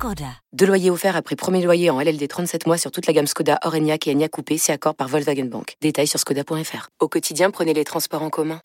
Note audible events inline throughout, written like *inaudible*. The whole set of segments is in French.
Skoda. Deux loyers offerts après premier loyer en LLD 37 mois sur toute la gamme Skoda, Orenia et Enya Coupé, c'est accord par Volkswagen Bank. Détails sur skoda.fr. Au quotidien, prenez les transports en commun.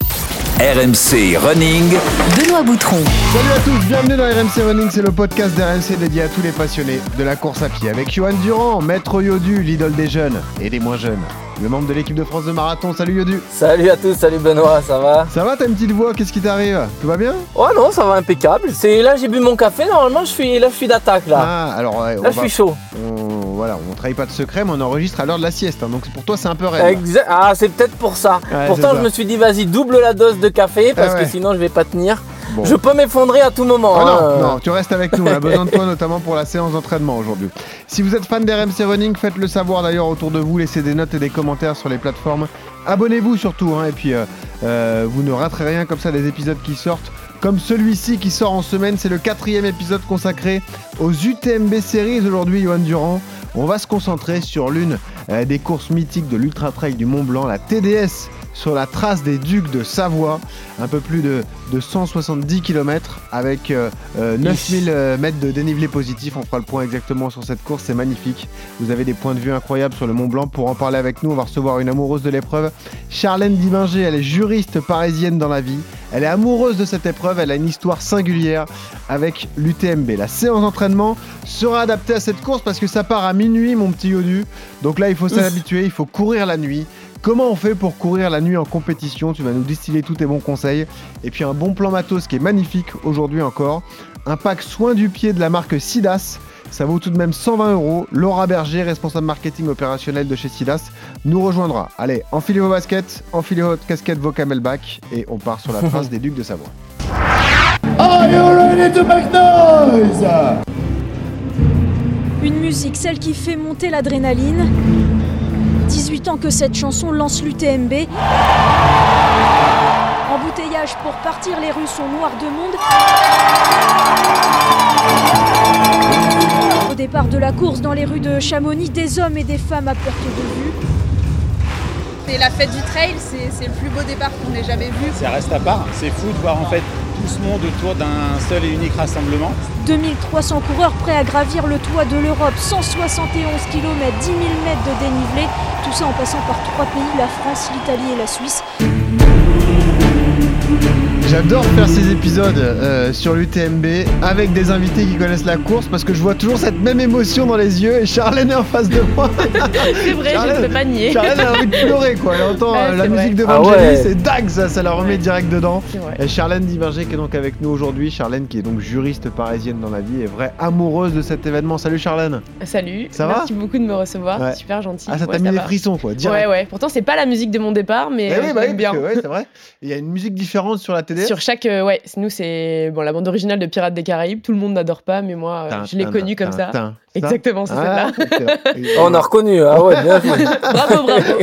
RMC Running. Benoît Boutron. Salut à tous, bienvenue dans RMC Running, c'est le podcast d'RMC dédié à tous les passionnés de la course à pied. Avec Johan Durand, maître Yodu, l'idole des jeunes et des moins jeunes. Le membre de l'équipe de France de marathon, salut Yodu. Salut à tous, salut Benoît, ça va? Ça va, t'as une petite voix, qu'est-ce qui t'arrive? Tout va bien? Oh non, ça va impeccable. C'est là j'ai bu mon café, normalement je suis là je suis d'attaque là. Ah, alors ouais, là je va- suis chaud. on- voilà, on trahit pas de secret, mais on enregistre à l'heure de la sieste, hein, donc pour toi c'est un peu raide. Exact. Ah, c'est peut-être pour ça. Ouais, Pourtant, je me suis dit, vas-y, double la dose de café parce Ah ouais. que sinon, je vais pas tenir. Bon. Je peux m'effondrer à tout moment. Oh hein. non, non, tu restes avec nous, on a besoin de toi notamment pour la séance d'entraînement aujourd'hui. Si vous êtes fan d'RMC Running, faites le savoir d'ailleurs autour de vous, laissez des notes et des commentaires sur les plateformes. Abonnez-vous surtout, hein, et puis euh, euh, vous ne raterez rien comme ça des épisodes qui sortent. Comme celui-ci qui sort en semaine, c'est le quatrième épisode consacré aux UTMB Series aujourd'hui, Johan Durand. On va se concentrer sur l'une euh, des courses mythiques de l'Ultra Trail du Mont Blanc, la TDS sur la trace des Ducs de Savoie, un peu plus de, de 170 km avec euh, euh, 9000 euh, mètres de dénivelé positif. On fera le point exactement sur cette course, c'est magnifique. Vous avez des points de vue incroyables sur le Mont Blanc. Pour en parler avec nous, on va recevoir une amoureuse de l'épreuve, Charlène Dibinger. Elle est juriste parisienne dans la vie. Elle est amoureuse de cette épreuve. Elle a une histoire singulière avec l'UTMB. La séance d'entraînement sera adaptée à cette course parce que ça part à minuit, mon petit Yodu. Donc là, il faut s'habituer. Il faut courir la nuit. Comment on fait pour courir la nuit en compétition Tu vas nous distiller tous tes bons conseils. Et puis un bon plan matos qui est magnifique aujourd'hui encore. Un pack soin du pied de la marque Sidas. Ça vaut tout de même 120 euros. Laura Berger, responsable marketing opérationnel de chez Sidas, nous rejoindra. Allez, enfilez vos baskets, enfilez votre casquette, vos camelback et on part sur la *laughs* trace des Ducs de Savoie. Une musique, celle qui fait monter l'adrénaline. 18 ans que cette chanson lance l'UTMB. Embouteillage pour partir, les rues sont noires de monde. Au départ de la course dans les rues de Chamonix, des hommes et des femmes à perte de vue. C'est la fête du trail, c'est le plus beau départ qu'on ait jamais vu. Ça reste à part. C'est fou de voir en fait tout ce monde autour d'un seul et unique rassemblement. 2300 coureurs prêts à gravir le toit de l'Europe, 171 km, 10 000 mètres de dénivelé, tout ça en passant par trois pays, la France, l'Italie et la Suisse. J'adore faire ces épisodes euh, sur l'UTMB avec des invités qui connaissent la course parce que je vois toujours cette même émotion dans les yeux et Charlène est en face de moi. *laughs* C'est vrai, je Charlène- ne peux pas nier. Charlène a envie de pleurer quoi. Elle entend Ouais, euh, la vrai. musique de Ah Vangelis ouais. et dag ça, ça la remet Ouais. direct dedans. Et Charlène Diverger qui est donc avec nous aujourd'hui. Charlène qui est donc juriste parisienne dans la vie et vraie amoureuse de cet événement. Salut Charlène. Salut, Ça va merci beaucoup de me recevoir, super gentil. Ah ça t'a Ouais, mis des frissons quoi. Direct. Ouais, ouais, pourtant c'est pas la musique de mon départ, mais Eh euh, oui, je bah bien. c'est vrai. Il y a une musique différente sur la Sur chaque, euh, ouais, nous c'est bon la bande originale de Pirates des Caraïbes, tout le monde n'adore pas, mais moi euh, Tin, je l'ai connue tin, comme ça. tin, Exactement, c'est Ah, celle-là. *laughs* On a reconnu, ah ouais, bien joué. *laughs* bravo, bravo.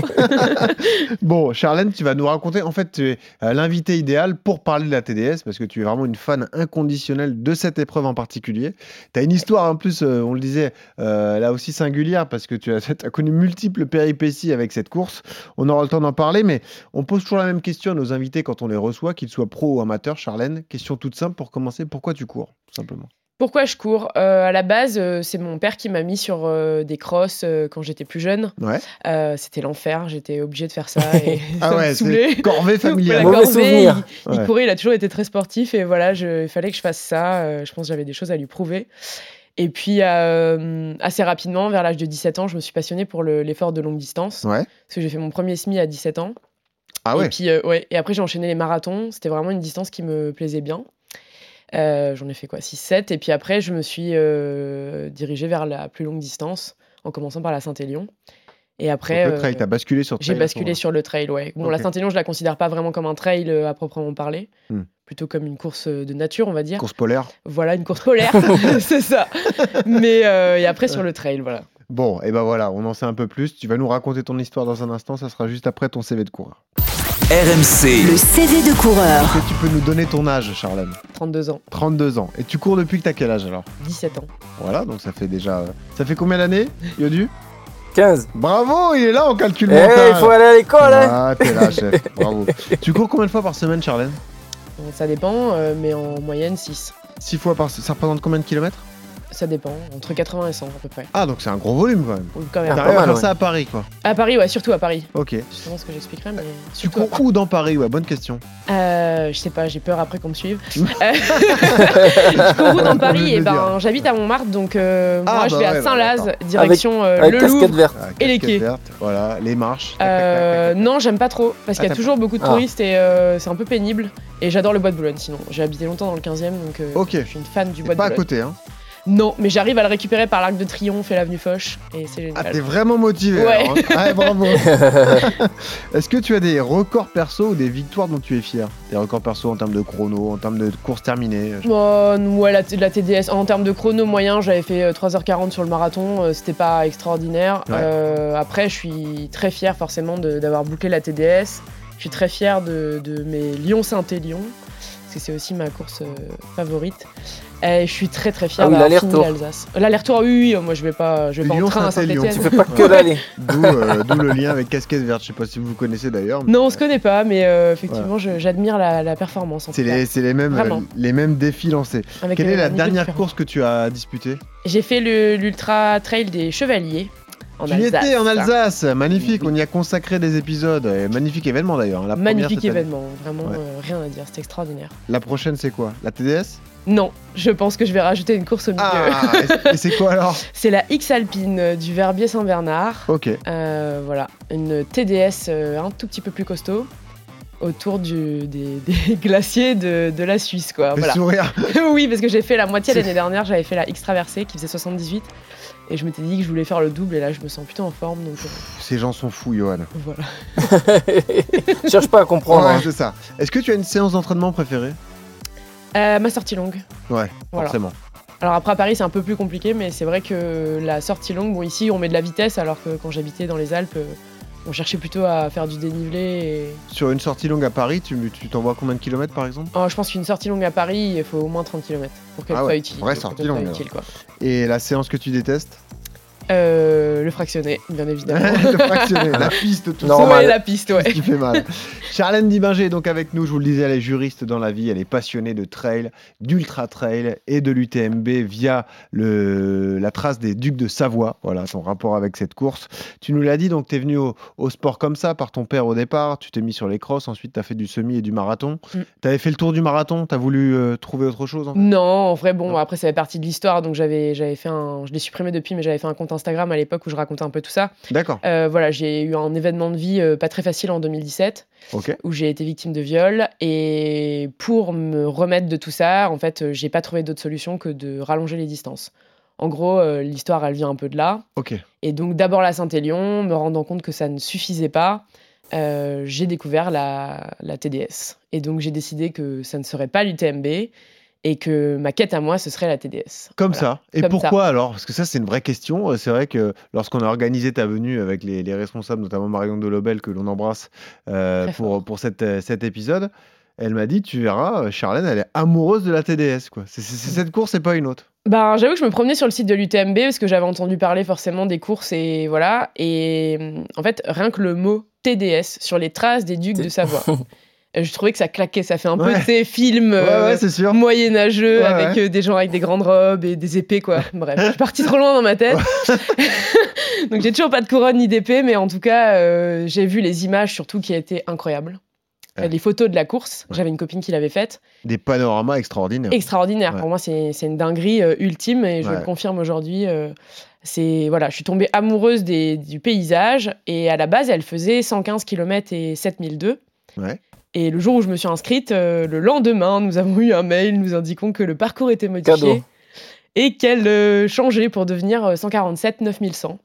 *laughs* Bon, Charlène, tu vas nous raconter. En fait, tu es euh, l'invité idéal pour parler de la TDS parce que tu es vraiment une fan inconditionnelle de cette épreuve en particulier. Tu as une histoire en plus, euh, on le disait, euh, là aussi singulière parce que tu as, as connu multiples péripéties avec cette course. On aura le temps d'en parler, mais on pose toujours la même question à nos invités quand on les reçoit, qu'ils soient pro ou amateurs. Charlène, question toute simple pour commencer pourquoi tu cours Tout simplement? Pourquoi je cours? Euh, À la base, euh, c'est mon père qui m'a mis sur euh, des crosses euh, quand j'étais plus jeune. Ouais. Euh, C'était l'enfer, j'étais obligée de faire ça *laughs* et Ah ouais, c'est corvée *laughs* familiale. La corvée. Il, il Ouais. courait, il a toujours été très sportif et voilà, je- il fallait que je fasse ça. euh, je pense que j'avais des choses à lui prouver. Et puis, euh, assez rapidement, vers l'âge de 17 ans, je me suis passionnée pour le- l'effort de longue distance. Ouais. Parce que j'ai fait mon premier SMI à 17 ans. Ah ouais. Et puis, euh, ouais. Et après, j'ai enchaîné les marathons. C'était vraiment une distance qui me plaisait bien. Euh, J'en ai fait quoi 6-7. Et puis après, je me suis euh, dirigée vers la plus longue distance, en commençant par la Saint-Élion. Et après. Donc, le trail, euh, t'as basculé sur j'ai trail ce basculé sur le trail, ouais. Bon, la. Saint-Élion, je la considère pas vraiment comme un trail à proprement parler. Hmm. Plutôt comme une course de nature, on va dire. Course polaire. Voilà, une course polaire, *laughs* *laughs* c'est ça. Mais euh, et après sur le trail, voilà. Bon, et ben voilà, on en sait un peu plus. Tu vas nous raconter ton histoire dans un instant. Ça sera juste après ton CV de coureur. RMC. Le CV de coureur. Est-ce que tu peux nous donner ton âge, Charlène 32 ans, 32 ans. Et tu cours depuis que t'as quel âge alors 17 ans. Voilà, donc ça fait déjà. euh, Ça fait combien d'années, Yodu 15. Bravo, il est là en calcul Eh, mental. il faut aller à l'école, hein Ah, t'es là, chef. *laughs* Bravo. tu cours combien de fois par semaine, Charlène Bon, ça dépend, euh, mais en moyenne 6. 6 fois par Ça représente combien de kilomètres Ça dépend, entre 80 et 100 à peu près. Ah, donc c'est un gros volume quand même. Ou quand même. Ah, T'arrives pas à mal, faire ouais. ça à Paris, quoi. À Paris, ouais, surtout à Paris. Ok. Justement ce que j'expliquerai, mais. Tu cours où dans Paris Ouais, bonne question. Euh, je sais pas, j'ai peur après qu'on me suive. Euh, *laughs* je cours où dans Paris? Et le ben, j'habite à Montmartre, donc euh, Ah, moi je bah vais ouais, à bah, Saint-Laz, direction euh, Avec le casquette Louvre. verte. Ah, Et les quais. verte, Voilà, les marches. Euh, non, j'aime pas trop parce Ah, qu'il y a t'as toujours beaucoup de Ah. touristes et euh, c'est un peu pénible. Et j'adore le bois de Boulogne sinon. J'ai habité longtemps dans le 15 e donc euh, Ok. je suis une fan du bois de Pas à Boulogne. côté, hein. Non, mais j'arrive à le récupérer par l'Arc de Triomphe et l'avenue Foch et c'est Ah, génial. t'es vraiment motivé. Ouais. alors, hein. Ouais, bravo. *laughs* Est-ce que tu as des records perso ou des victoires dont tu es fier? Des records perso en termes de chrono, en termes de courses terminées Bon, ouais, la, la TDS, en termes de chrono moyen, j'avais fait euh, 3h40 sur le marathon, euh, c'était pas extraordinaire. Ouais. Euh, après, je suis très fier forcément d'avoir bouclé la TDS. Je suis très fier de, de mes Lyon-Saint-Élion, parce que c'est aussi ma course euh, favorite. Et je suis très très fier Ah oui, d'avoir l'Alsace. L'aller-retour, oui, oui, moi je vais pas, je vais pas en train à. Saint-Étienne. Tu fais pas que l'aller. *laughs* D'où euh, d'où le lien avec casquette verte. Je sais pas si vous vous connaissez d'ailleurs. mais Non, on se connaît pas, mais euh, effectivement, je- j'admire la, la performance. en C'est tout cas. les, c'est les, mêmes, Vraiment. euh, les mêmes défis lancés. Avec, Quelle est la dernière différent. course que tu as disputée? J'ai fait le- l'Ultra Trail des Chevaliers. En Tu y étais en Alsace, magnifique, on y a consacré des épisodes, et magnifique événement d'ailleurs. la Magnifique événement, vraiment Ouais. euh, rien à dire, c'était extraordinaire. La prochaine c'est quoi? La TDS Non, je pense que je vais rajouter une course au milieu. Ah Et c'est quoi alors? *laughs* C'est la X Alpine euh, du Verbier Saint-Bernard. Ok. Euh, voilà, une TDS un tout petit peu plus costaud autour du, des, *laughs* des glaciers de, de la Suisse, quoi. Voilà. sourire. *laughs* oui, parce que j'ai fait la moitié C'est- l'année dernière, j'avais fait la X traversée qui faisait 78. Et je m'étais dit que je voulais faire le double, et là je me sens plutôt en forme, donc euh, Ces gens sont fous, Johan. voilà. *laughs* Cherche pas à comprendre. Ouais, hein. c'est ça. Est-ce que tu as une séance d'entraînement préférée? Euh, ma sortie longue. Ouais, Voilà. forcément. Alors après à Paris c'est un peu plus compliqué, mais c'est vrai que la sortie longue, bon ici on met de la vitesse, alors que quand j'habitais dans les Alpes, euh, on cherchait plutôt à faire du dénivelé. Et... Sur une sortie longue à Paris, tu t'envoies combien de kilomètres par exemple? Oh, je pense qu'une sortie longue à Paris, il faut au moins 30 km pour qu'elle Ah soit ouais, utile. vraie sortie soit longue, utile, quoi. Et la séance que tu détestes? Euh, le fractionné, bien évidemment. *laughs* Le fractionné, la *laughs* piste, tout Normal. ça. Ouais, la piste, ce qui fait mal. Charlène Dibinger est donc avec nous, je vous le disais, elle est juriste dans la vie, elle est passionnée de trail, d'ultra trail et de l'UTMB via le, la trace des Ducs de Savoie, voilà ton rapport avec cette course. Tu nous l'as dit, donc tu es venu au, au sport comme ça par ton père au départ, tu t'es mis sur les crosses, ensuite tu as fait du semi et du marathon. Mm. Tu avais fait le tour du marathon, tu as voulu euh, trouver autre chose Non, en vrai, bon, Non. après, ça fait partie de l'histoire, donc j'avais, j'avais fait un. Je l'ai supprimé depuis, mais j'avais fait un compte Instagram à l'époque où je racontais un peu tout ça. D'accord, Euh, voilà, j'ai eu un événement de vie euh, pas très facile en 2017, ok. où j'ai été victime de viol, et pour me remettre de tout ça, en fait, euh, j'ai pas trouvé d'autre solution que de rallonger les distances. En gros, euh, l'histoire, elle vient un peu de là. Ok. Et donc, d'abord la Saint-Élion, me rendant compte que ça ne suffisait pas, j'ai découvert la, la TDS. Et donc, j'ai décidé que ça ne serait pas l'UTMB et que ma quête à moi, ce serait la TDS. Comme Voilà. ça. Et Comme pourquoi alors? Parce que ça, c'est une vraie question. Euh, C'est vrai que lorsqu'on a organisé ta venue avec les, les responsables, notamment Marion Delobel, que l'on embrasse euh, pour, pour cette, euh, cet épisode, elle m'a dit Tu verras, Charlène, elle est amoureuse de la TDS. quoi. C'est c'est- c'est cette course et pas une autre. Ben, j'avoue que je me promenais sur le site de l'UTMB parce que j'avais entendu parler forcément des courses et voilà. Et hum, en fait, rien que le mot TDS sur les traces des ducs de Savoie, *laughs* je trouvais que ça claquait. Ça fait un peu Ouais. ces films Ouais, euh, ouais, moyenâgeux avec euh, des gens avec des grandes robes et des épées, quoi. *laughs* Bref, je suis partie trop loin dans ma tête. *laughs* Donc j'ai toujours pas de couronne ni d'épée, mais en tout cas, euh, j'ai vu les images surtout qui étaient incroyables. Ouais. Les photos de la course, Ouais. j'avais une copine qui l'avait faite. Des panoramas extraordinaires. Extraordinaire. Ouais. Pour moi, c'est une dinguerie euh, ultime et je le confirme aujourd'hui. euh, c'est voilà, je suis tombée amoureuse des- du paysage et à la base, elle faisait 115 km et 7002. Et le jour où je me suis inscrite, euh, le lendemain, nous avons eu un mail nous indiquant que le parcours était modifié Cadeau. et qu'elle euh, changeait pour devenir euh, 147 9100.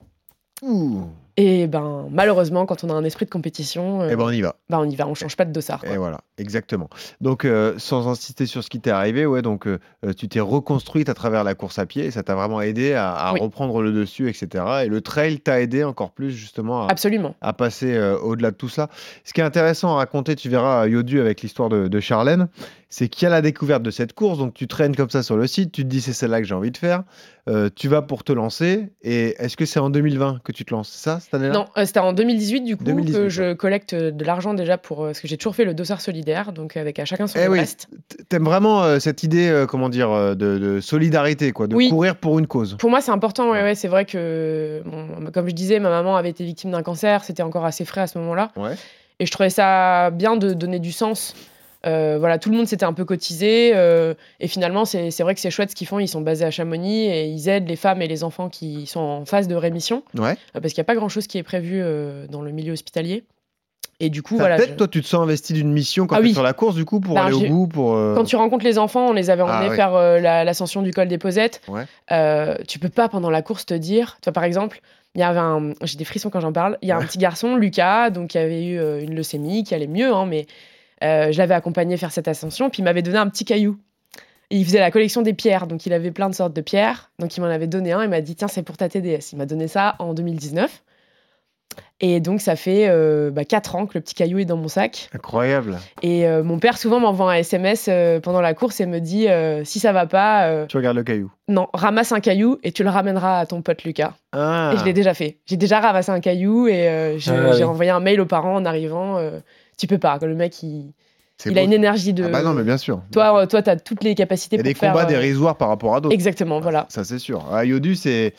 Ouh. Et ben malheureusement, quand on a un esprit de compétition, euh, Eh ben, on y va. bah, on y va, on change pas de dossard. quoi. Et voilà, exactement. Donc, euh, sans insister sur ce qui t'est arrivé, ouais, donc euh, tu t'es reconstruite à travers la course à pied ça t'a vraiment aidé à, à Oui. reprendre le dessus, etc. Et le trail t'a aidé encore plus justement à, Absolument. à passer au-delà de tout ça. Ce qui est intéressant à raconter, tu verras Yodu avec l'histoire de, de Charlène, c'est qu'il y a la découverte de cette course. Donc, tu traînes comme ça sur le site, tu te dis c'est celle-là que j'ai envie de faire. Tu vas pour te lancer. Et est-ce que c'est en 2020 que tu te lances? Ça, cette année-là Non, euh, c'était en 2018 du coup 2018, que je collecte euh, de l'argent déjà pour euh, parce que j'ai toujours fait le dossard solidaire, donc avec à chacun son Eh oui. reste. T'aimes vraiment euh, cette idée, euh, comment dire, de, de solidarité, quoi, de Oui. courir pour une cause. Pour moi, c'est important. Ouais, Ouais. ouais, c'est vrai que, bon, comme je disais, ma maman avait été victime d'un cancer. C'était encore assez frais à ce moment-là. Ouais. Et je trouvais ça bien de donner du sens. Euh, voilà, tout le monde s'était un peu cotisé. euh, et finalement, c'est c'est vrai que c'est chouette ce qu'ils font. Ils sont basés à Chamonix et ils aident les femmes et les enfants qui sont en phase de rémission. Ouais. euh, parce qu'il n'y a pas grand-chose qui est prévu dans le milieu hospitalier. Et du coup, voilà. Peut-être je- toi, tu te sens investi d'une mission quand Ah tu es oui. sur la course, du coup, pour Bah, aller au bout, pour. Quand tu rencontres les enfants, on les avait emmenés Ah ouais. faire la- l'ascension du col des Posettes. Ouais. Tu peux pas pendant la course te dire, toi par exemple, il y avait un, j'ai des frissons quand j'en parle. Il y a un petit garçon, Lucas, donc qui avait eu une leucémie, qui allait mieux, hein, mais euh, je l'avais accompagné faire cette ascension, puis il m'avait donné un petit caillou. Et il faisait la collection des pierres, donc il avait plein de sortes de pierres. Donc il m'en avait donné un, il m'a dit tiens c'est pour ta TDS. Il m'a donné ça en 2019. Et donc ça fait euh, bah, 4 ans que le petit caillou est dans mon sac. Incroyable. Et euh, mon père souvent m'envoie un SMS euh, pendant la course et me dit euh, si ça va pas, euh, Tu regardes le caillou. non, ramasse un caillou et tu le ramèneras à ton pote Lucas. Ah. Et je l'ai déjà fait. J'ai déjà ramassé un caillou et euh, Ah j'ai oui. envoyé un mail aux parents en arrivant. Tu peux pas, le mec il, il a une énergie de. Ah bah non, mais bien sûr. Toi, euh, toi, t'as toutes les capacités Il y a pour des faire. combats euh, dérisoires par rapport à d'autres. Exactement, voilà. Ça, c'est sûr. Ah, Yodu, c'est.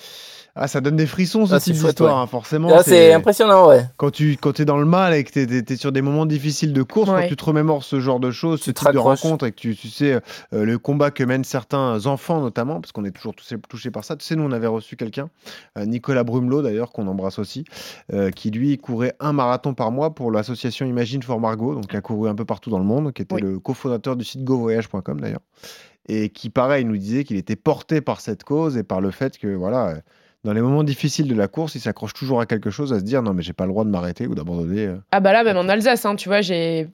Ah, ça donne des frissons, ce Ah, type chouette, d'histoire, ouais. hein, forcément. Là, c'est impressionnant, ouais. Quand tu quand es dans le mal et que tu es, sur des moments difficiles de course, quand tu te remémores ce genre de choses, ce type de rencontres et que tu, tu sais euh, le combat que mènent certains enfants notamment, parce qu'on est toujours touché, touché par ça. Tu sais, nous on avait reçu quelqu'un, euh, Nicolas Brumelot d'ailleurs, qu'on embrasse aussi, euh, qui lui courait un marathon par mois pour l'association Imagine for Margot, donc qui a couru un peu partout dans le monde, qui était Oui. le cofondateur du site govoyage.com d'ailleurs, et qui pareil nous disait qu'il était porté par cette cause et par le fait que voilà. Dans les moments difficiles de la course, il s'accroche toujours à quelque chose, à se dire non mais j'ai pas le droit de m'arrêter ou d'abandonner. euh. Ah bah là, même en Alsace, hein, tu vois, j'étais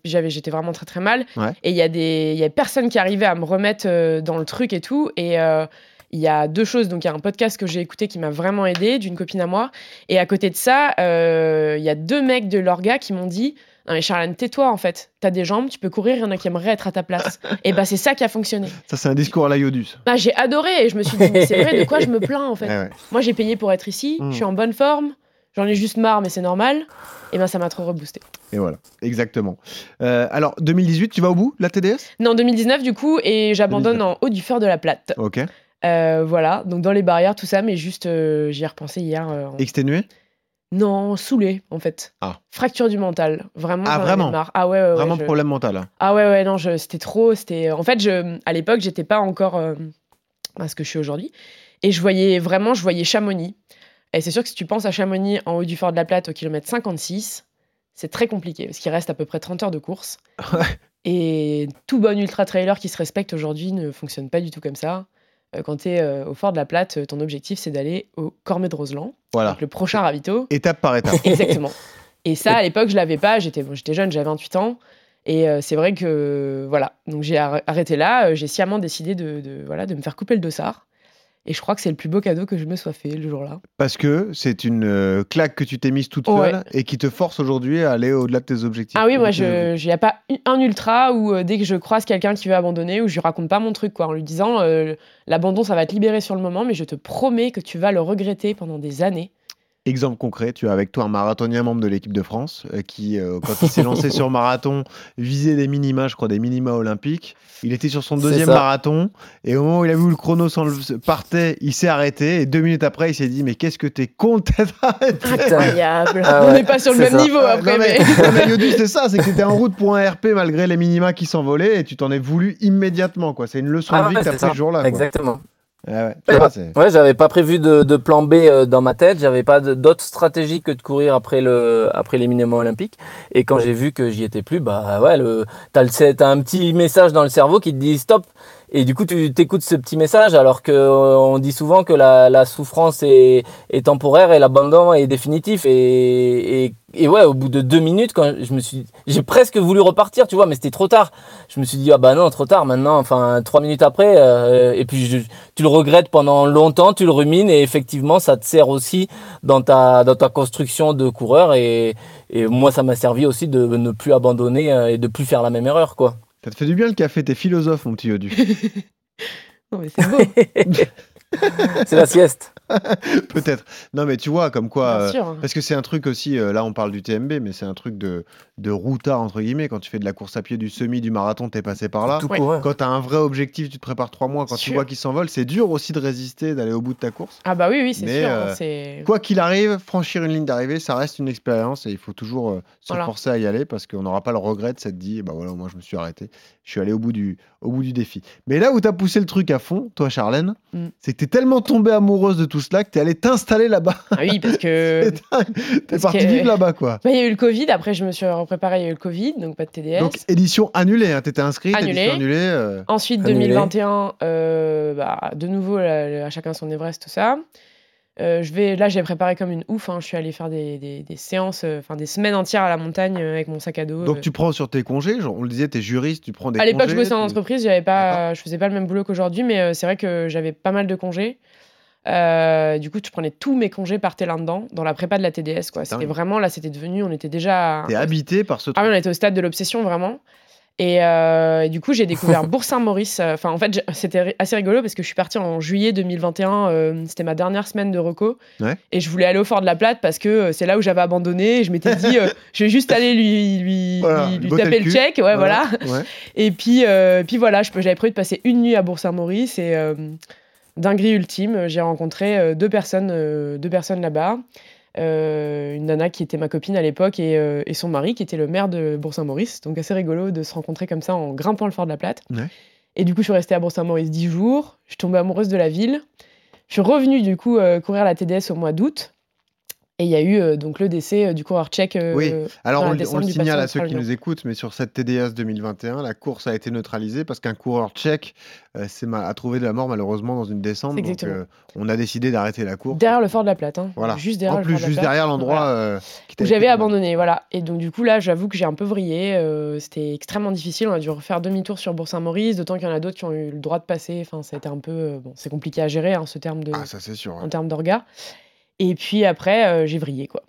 vraiment très très mal. Ouais. Et il y a des, il y a personne qui arrivait à me remettre euh, dans le truc et tout. Et euh, il y a deux choses. Donc il y a un podcast que j'ai écouté qui m'a vraiment aidé d'une copine à moi. Et à côté de ça, euh, il y a deux mecs de l'orga qui m'ont dit. Non mais Charlène, tais-toi en fait. T'as des jambes, tu peux courir, il y en a qui aimeraient être à ta place. et bah c'est ça qui a fonctionné. Ça, c'est un discours à la Yodus. Bah, j'ai adoré et je me suis dit, mais c'est vrai, de quoi je me plains en fait? Eh ouais. Moi j'ai payé pour être ici, Mm. je suis en bonne forme, j'en ai juste marre mais c'est normal. Et ben ça m'a trop reboosté. Et voilà, exactement. Euh, alors, 2018, tu vas au bout, la TDS Non, 2019 du coup, et j'abandonne en haut du Feur de la Plate. Ok. Euh, voilà, donc dans les barrières, tout ça, mais juste, euh, j'y ai repensé hier. en- Exténué? Non, saoulé en fait. Ah. Fracture du mental, vraiment. Ah, vraiment marre. Ah ouais, ouais, ouais, Vraiment je- problème mental. hein. Ah ouais, ouais, non, je- c'était trop. C'était En fait, je... à l'époque, j'étais pas encore euh, à ce que je suis aujourd'hui. Et je voyais vraiment, je voyais Chamonix. Et c'est sûr que si tu penses à Chamonix en haut du Fort de la Plate au kilomètre 56, c'est très compliqué parce qu'il reste à peu près 30 heures de course. *laughs* Et tout bon ultra-trailer qui se respecte aujourd'hui ne fonctionne pas du tout comme ça. Euh, Quand tu es au Fort de la Plate, ton objectif c'est d'aller au Cormet de Roseland, Voilà. donc le prochain ravito. Étape par étape. *laughs* Exactement. Et ça, à l'époque, je l'avais pas. J'étais bon, jeune, j'avais 28 ans. Et euh, c'est vrai que voilà. Donc j'ai arr- arrêté là. euh, J'ai sciemment décidé de, de- voilà de me faire couper le dossard. Et je crois que c'est le plus beau cadeau que je me sois fait le jour-là. Parce que c'est une euh, claque que tu t'es mise toute Ouais. seule et qui te force aujourd'hui à aller au-delà de tes objectifs. Ah oui, moi, Euh, je, il n'y a pas un ultra où euh, dès que je croise quelqu'un qui veut abandonner, où je lui raconte pas mon truc, quoi, en lui disant euh, l'abandon, ça va te libérer sur le moment, mais je te promets que tu vas le regretter pendant des années. Exemple concret, tu as avec toi un marathonien membre de l'équipe de France euh, qui, euh, quand il s'est *laughs* lancé sur marathon, visait des minima, je crois des minima olympiques. Il était sur son deuxième marathon et au moment où il a vu le chrono s'en- partait, il s'est arrêté et deux minutes après, il s'est dit mais qu'est-ce que t'es con de t'être arrêté Incroyable. Ah On n'est pas sur le même ça. niveau après. mais, mais- *laughs* mais *laughs* c'est ça, c'est que tu étais en route pour un RP malgré les minima qui s'envolaient et tu t'en es voulu immédiatement. quoi. C'est une leçon Ah de vie ouais, que tu as c'est pris ce jour-là. quoi. Ouais, ouais. J'avais pas prévu de, de plan B euh, dans ma tête. J'avais pas d'autre stratégie que de courir après le après les minima olympiques. Et quand j'ai vu que j'y étais plus, bah ouais, le t'as le t'as un petit message dans le cerveau qui te dit stop. Et du coup, tu t'écoutes ce petit message alors que euh, on dit souvent que la, la souffrance est, est temporaire et l'abandon est définitif. Et, et, et ouais, au bout de deux minutes, quand je me suis, j'ai presque voulu repartir, tu vois, mais c'était trop tard. Je me suis dit ah bah non, trop tard maintenant. Enfin, trois minutes après, euh, et puis je- tu le regrettes pendant longtemps, tu le rumines et effectivement, ça te sert aussi dans ta dans ta construction de coureur. Et, et moi, ça m'a servi aussi de ne plus abandonner euh, et de plus faire la même erreur, quoi. Ça te fait du bien le café, t'es philosophe, mon petit Yodu. *laughs* Non, mais c'est beau. *laughs* C'est la sieste. *laughs* Peut-être. Non, mais tu vois, comme quoi. Bien euh, sûr. Parce que c'est un truc aussi, euh, là on parle du TMB, mais c'est un truc de, de routard, entre guillemets. Quand tu fais de la course à pied, du semi, du marathon, t'es passé par là. Tout Ouais. court. ouais. Quand tu as un vrai objectif, tu te prépares trois mois. Quand tu Sûr. vois qu'il s'envole, c'est dur aussi de résister, d'aller au bout de ta course. Ah bah oui, oui, c'est sûr. hein, euh. Quoi qu'il arrive, franchir une ligne d'arrivée, ça reste une expérience et il faut toujours euh, se Voilà. forcer à y aller parce qu'on n'aura pas le regret de s'être dit, bah voilà, moi je me suis arrêté, je suis allé au bout du, au bout du défi. Mais là où tu as poussé le truc à fond, toi Charlène, Mm. c'est que tu es tellement tombée amoureuse de tout cela que tu es allée t'installer là-bas. Ah oui, parce que... *laughs* T'es parce parti que- vivre là-bas quoi. Bah, il y a eu le Covid, après je me suis repréparée, il y a eu le Covid, donc pas de TDS. Donc édition annulée, hein. tu étais inscrite, Annulée. édition annulée. euh, Ensuite, Annulé. 2021, euh, bah, de nouveau, là, à chacun son Everest, tout ça. Euh, je vais, là, j'ai préparé comme une ouf. hein. Je suis allée faire des, des- des séances, euh, enfin des semaines entières à la montagne euh, avec mon sac à dos. Donc tu prends sur tes congés, genre, on le disait, tu es juriste, tu prends des à l'époque, je bossais en tu- entreprise, j'avais pas, je faisais pas le même boulot qu'aujourd'hui, mais c'est vrai que j'avais pas mal de congés. Euh, du coup, tu prenais tous mes congés, partais là-dedans, dans la prépa de la TDS. quoi. C'était vraiment, là, c'était devenu, on était déjà. T'es habité par ce Ah truc. oui, on était au stade de l'obsession, vraiment. Et, euh, et du coup, j'ai découvert *laughs* Bourg-Saint-Maurice. Enfin, en fait, c'était assez rigolo parce que je suis partie en juillet 2021. euh, c'était ma dernière semaine de reco. Ouais. Et je voulais aller au Fort de la Plate parce que euh, c'est là où j'avais abandonné. Et je m'étais dit, *laughs* je vais juste aller lui, lui, Voilà, lui- taper le check. Ouais, voilà. Ouais. Et puis, puis voilà, je j'avais prévu de passer une nuit à Bourg-Saint-Maurice. Et dinguerie ultime, j'ai rencontré euh, deux personnes, euh, deux personnes là-bas. Euh, une nana qui était ma copine à l'époque et, euh, et son mari qui était le maire de Bourg-Saint-Maurice. Donc assez rigolo de se rencontrer comme ça en grimpant le fort de la Plate. Ouais. Et du coup, je suis restée à Bourg-Saint-Maurice dix jours. Je suis tombée amoureuse de la ville. Je suis revenue du coup euh, courir la TDS au mois d'août. Et il y a eu euh, donc le décès euh, du coureur tchèque. euh, Oui. Alors on, le- on signale à ceux qui nous écoutent, mais sur cette TDS 2021, la course a été neutralisée parce qu'un coureur tchèque a trouvé de la mort malheureusement dans une descente. Donc on a décidé d'arrêter la course. Derrière le fort de la Plate. hein. Voilà. Juste derrière en le plus, de la juste Plate. derrière l'endroit Voilà. où j'avais abandonné, voilà. Et donc du coup là, j'avoue que j'ai un peu vrillé. C'était extrêmement difficile. On a dû refaire demi-tour sur Bourg-Saint-Maurice, d'autant qu'il y en a d'autres qui ont eu le droit de passer. Enfin, ça a été un peu, bon, c'est compliqué à gérer hein, ce terme de, Ah, ça c'est sûr. ouais. en termes d'orga. Et puis après, euh, j'ai vrillé quoi.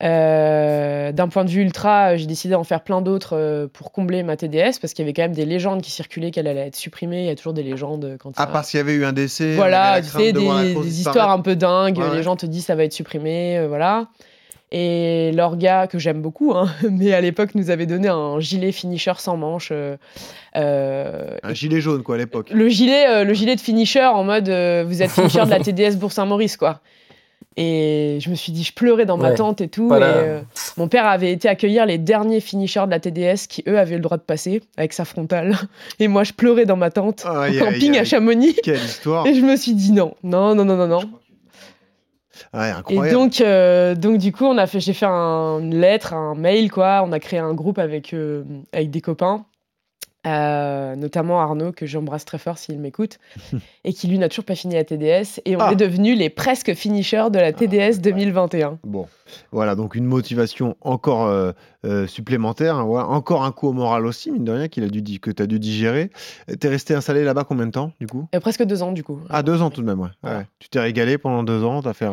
Euh, D'un point de vue ultra, euh, j'ai décidé d'en faire plein d'autres euh, pour combler ma TDS parce qu'il y avait quand même des légendes qui circulaient qu'elle allait être supprimée. Il y a toujours des légendes quand il y Ah, a- parce qu'il y avait eu un décès. voilà, tu sais, des, histoires un peu dingues. Ouais, ouais. Les gens te disent ça va être supprimé, euh, voilà. Et l'orga, que j'aime beaucoup, hein, *laughs* mais à l'époque nous avait donné un gilet finisher sans manches. euh, Un gilet jaune quoi à l'époque. le gilet, le gilet de finisher en mode vous êtes finisher de la TDS Bourg-Saint-Maurice, quoi. Et je me suis dit, je pleurais dans ma Ouais, tente et tout. Et, euh, mon père avait été accueillir les derniers finishers de la TDS qui, eux, avaient le droit de passer avec sa frontale. *laughs* Et moi, je pleurais dans ma tente aïe, camping à. Chamonix. Quelle histoire. Et je me suis dit non, non, non, non, non, non. Ouais, Et incroyable. donc, euh, donc du coup, on a fait, j'ai fait un- une lettre, un mail, quoi. On a créé un groupe avec, euh, avec des copains, euh, notamment Arnaud, que j'embrasse très fort s'il m'écoute, *laughs* et qui lui n'a toujours pas fini la TDS. Et on Ah. est devenus les presque finishers de la TDS 2021. Bon, voilà, donc une motivation encore euh, euh, supplémentaire, hein, voilà, encore un coup au moral aussi, mine de rien, qu'il a dû, que tu as dû digérer. T'es resté installé là-bas combien de temps, du coup? Presque deux ans, du coup. Ah, deux ans tout de même, ouais. Ouais. Tu t'es régalé pendant deux ans, t'as fait...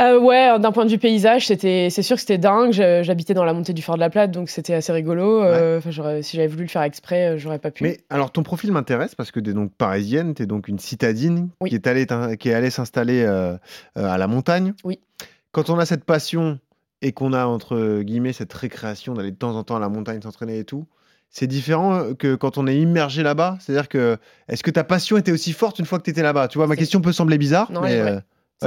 euh, Euh, ouais, d'un point de vue paysage, c'était, c'est sûr que c'était dingue. J'habitais dans la montée du Fort de la Plate, donc c'était assez rigolo. Euh, si j'avais voulu le faire exprès, euh, j'aurais pas pu. Mais alors, ton profil m'intéresse parce que tu es donc parisienne, tu es donc une citadine Oui. qui est allée, qui est allée s'installer euh, euh, à la montagne. Oui. Quand on a cette passion et qu'on a, entre guillemets, cette récréation d'aller de temps en temps à la montagne s'entraîner et tout, c'est différent euh, que quand on est immergé là-bas C'est-à-dire que, est-ce que ta passion était aussi forte une fois que tu étais là-bas? Tu vois, ma question peut sembler bizarre, Non, mais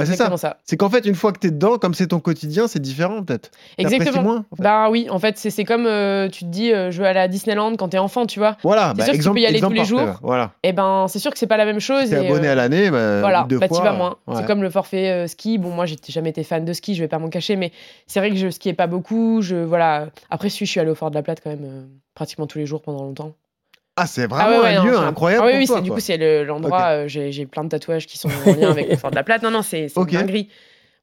euh, c'est ouais, c'est exactement ça. c'est qu'en fait, une fois que tu es dedans, comme c'est ton quotidien, c'est différent peut-être. Exactement. moins, en fait. Bah oui, en fait, c'est comme euh, tu te dis, euh, je veux aller à Disneyland quand t'es enfant, tu vois. Voilà, C'est bah, sûr que tu peux y aller tous les parfait, jours. Voilà. Et ben, c'est sûr que c'est pas la même chose. Si t'es et, abonné euh, à l'année, bah, Voilà, deux bah, fois. vas moins. ouais. C'est comme le forfait euh, ski. Bon, moi, j'ai jamais été fan de ski, je vais pas m'en cacher, mais c'est vrai que je skiais pas beaucoup. Je, voilà. Après, si je suis allée au Fort de la Plate quand même euh, pratiquement tous les jours pendant longtemps. Ah, c'est Ah vraiment ouais, ouais, un non, lieu incroyable Ah oui, pour oui, toi, du quoi. coup, c'est le- l'endroit. Euh, j'ai j'ai plein de tatouages qui sont en lien avec le Fort de la Platte. Non, non, c'est c'est dinguerie.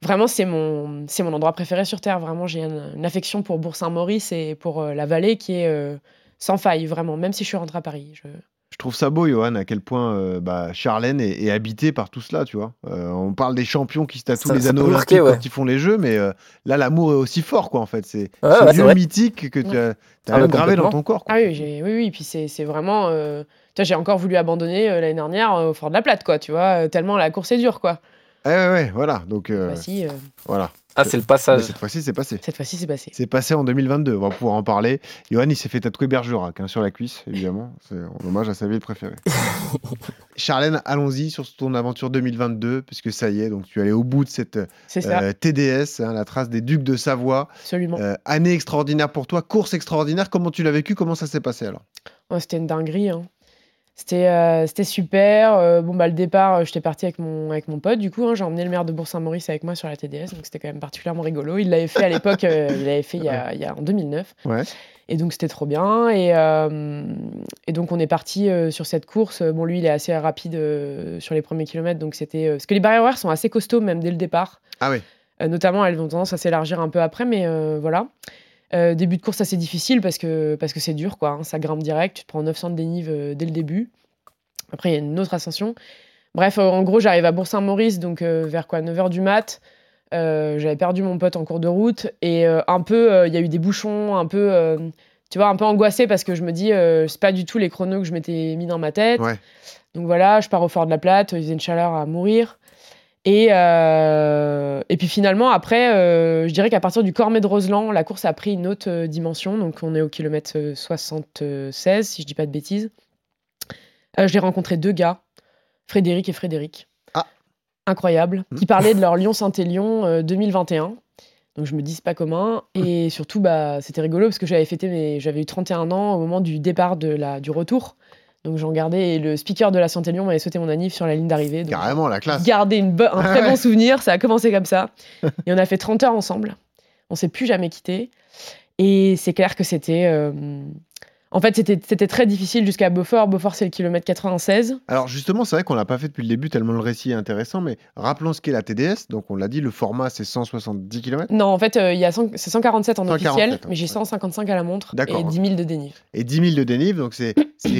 Vraiment, c'est mon, c'est mon endroit préféré sur Terre. Vraiment, j'ai une, une affection pour Bourg-Saint-Maurice et pour euh, la vallée qui est euh, sans faille, vraiment, même si je suis rentrée à Paris. Je... Je trouve ça beau, Johan, à quel point euh, bah, Charlène est, est habité par tout cela, tu vois. Euh, on parle des champions qui se tatouent Ça- les anneaux olympiques marquer, ouais. quand ils font les jeux, mais euh, là, l'amour est aussi fort, quoi, en fait. C'est Ouais, ce ouais, c'est lieu vrai. mythique que tu as, as Ah, bah, gravé dans ton corps. quoi. Ah oui, oui, oui. Puis c'est vraiment. euh, j'ai encore voulu abandonner euh, l'année dernière euh, au Fort de la Platte, quoi, tu vois, tellement la course est dure, quoi. Ouais, ouais, ouais, voilà. Donc, euh, euh, voilà. Ah, c'est le Mais passage. cette fois-ci, c'est passé. cette fois-ci, c'est passé. C'est passé en 2022, on va pouvoir en parler. Johan, il s'est fait tatouer Bergerac hein, sur la cuisse, évidemment. *laughs* C'est en hommage à sa ville préférée. *laughs* Charlène, allons-y sur ton aventure 2022, puisque ça y est, donc tu es allé au bout de cette ça, euh, TDS, hein, la trace des Ducs de Savoie. absolument. Euh, année extraordinaire pour toi, course extraordinaire. Comment tu l'as vécu? Comment ça s'est passé alors? Ouais, c'était une dinguerie. hein. C'était euh, c'était super. Euh, bon, bah, le départ, euh, j'étais partie avec mon, avec mon pote. Du coup, hein, j'ai emmené le maire de Bourg-Saint-Maurice avec moi sur la TDS. Donc, c'était quand même particulièrement rigolo. Il l'avait fait à l'époque, il l'avait fait il y a, il y a- en 2009. Ouais. Et donc, c'était trop bien. Et, et donc, on est parti sur cette course. Bon, lui, il est assez rapide sur les premiers kilomètres. Donc, c'était. parce que les barrières horaires sont assez costauds, même dès le départ. Ah oui. Notamment, elles ont tendance à s'élargir un peu après, mais voilà. Euh, début de course assez difficile parce que parce que c'est dur, quoi. hein. ça grimpe direct. Tu te prends 900 de dénive euh, dès le début. Après, il y a une autre ascension. Bref, euh, en gros, j'arrive à Bourg-Saint-Maurice, donc vers quoi 9h du mat. J'avais perdu mon pote en cours de route et un peu, il y a eu des bouchons, un peu, tu vois, un peu angoissé parce que je me dis, c'est pas du tout les chronos que je m'étais mis dans ma tête. Ouais. Donc voilà, je pars au fort de la Platte, il faisait une chaleur à mourir. Et, et puis finalement, après, euh, je dirais qu'à partir du Cormet de Roseland, la course a pris une autre euh, dimension. Donc on est au kilomètre euh, 76, si je dis pas de bêtises. Euh, J'ai rencontré deux gars, Frédéric et Frédéric. Ah. Incroyable. Mhm. Qui parlaient de leur *laughs* Lyon-Saint-Élion euh, 2021. Donc je me dis, c'est pas commun. Et surtout, bah, c'était rigolo parce que j'avais fêté mes... j'avais eu 31 ans au moment du départ de la... du retour. Donc j'en gardais et le speaker de la Saint-Élion m'avait sauté mon anniv sur la ligne d'arrivée. Carrément, la classe. garder un Ah très ouais. bon souvenir. Ça a commencé comme ça. *laughs* Et on a fait 30 heures ensemble. On s'est plus jamais quittés. Et c'est clair que c'était. euh, En fait, c'était très difficile jusqu'à Beaufort. Beaufort, c'est le kilomètre 96. Alors justement, c'est vrai qu'on l'a pas fait depuis le début tellement le récit est intéressant, mais rappelons ce qu'est la TDS. Donc on l'a dit, le format c'est 170 km Non, en fait, euh, il y a 100 c'est 147 en 147, officiel, hein, mais j'ai ouais. 155 à la montre D'accord, et ouais. 10 000 de dénive. et 10 000 de dénive. Donc c'est,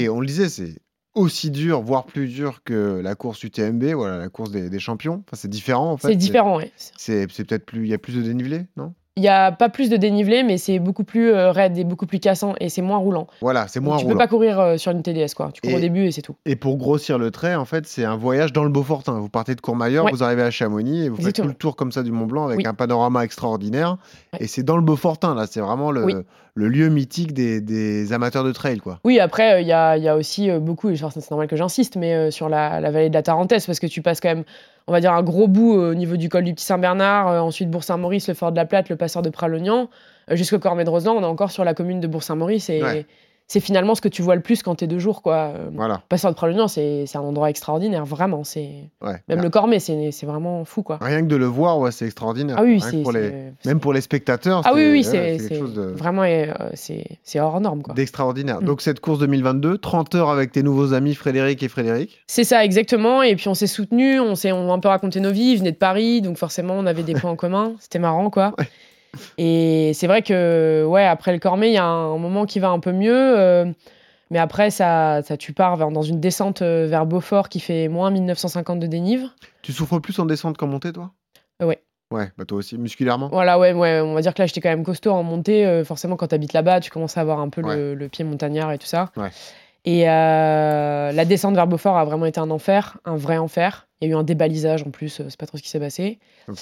on le disait, c'est aussi dur, voire plus dur que la course UTMB, voilà, la course des, des champions. Enfin, c'est différent en fait. C'est différent. C'est, c'est peut-être plus, il y a plus de dénivelé, non? Il n'y a pas plus de dénivelé, mais c'est beaucoup plus euh, raide et beaucoup plus cassant et c'est moins roulant. Voilà, c'est Donc, moins tu roulant. peux pas courir euh, sur une TDS, quoi. Tu cours Et- au début et c'est tout. Et pour grossir le trait, en fait, c'est un voyage dans le Beaufortin. Vous partez de Courmayeur, Ouais. vous arrivez à Chamonix et vous faites tout le tour comme ça du Mont Blanc avec Oui. un panorama extraordinaire. Ouais. Et c'est dans le Beaufortin, là. C'est vraiment le, Oui. le lieu mythique des, des amateurs de trail, quoi. Oui, après, euh, il y, a, y a aussi euh, beaucoup, c'est normal que j'insiste, mais euh, sur la, la vallée de la Tarentaise, parce que tu passes quand même, on va dire, un gros bout euh, au niveau du col du Petit Saint-Bernard, euh, ensuite Bourg-Saint-Maurice, le Fort de la Platte, le Passeur de Pralognan, euh, jusqu'au Cormet de Roseland, on est encore sur la commune de Bourg-Saint-Maurice, et. C'est finalement ce que tu vois le plus quand t'es deux jours, quoi. Euh, Voilà. Passeur de Pralognan, c'est c'est un endroit extraordinaire, vraiment. C'est Ouais. Même le Cormet, c'est c'est vraiment fou, quoi. Rien que de le voir, ouais, c'est extraordinaire. Ah oui, pour les... Même pour les spectateurs, Ah oui, oui, c'est de- vraiment, euh, c'est hors norme, quoi. d'extraordinaire. Mm. Donc, cette course 2022, 30 heures avec tes nouveaux amis Frédéric et Frédéric. C'est ça, exactement. Et puis on s'est soutenus, on s'est on a un peu raconté nos vies. Ils venaient de Paris, donc forcément on avait des points en commun. C'était marrant, quoi. *laughs* Ouais. Et c'est vrai que, ouais, après le Cormet, il y a un moment qui va un peu mieux. euh, mais après, ça, ça, tu pars vers- dans une descente euh, vers Beaufort qui fait moins 1950 de dénive. Tu souffres plus en descente qu'en montée, toi? Euh, ouais. Ouais, bah toi aussi, musculairement Voilà, ouais, ouais, on va dire que là, j'étais quand même costaud en montée. euh, forcément, quand tu habites là-bas, tu commences à avoir un peu le- Ouais. le, pied montagnard et tout ça. Ouais. Et euh, la descente vers Beaufort a vraiment été un enfer, un vrai enfer. Il y a eu un débalisage en plus, c'est pas trop ce qui s'est passé. Ok.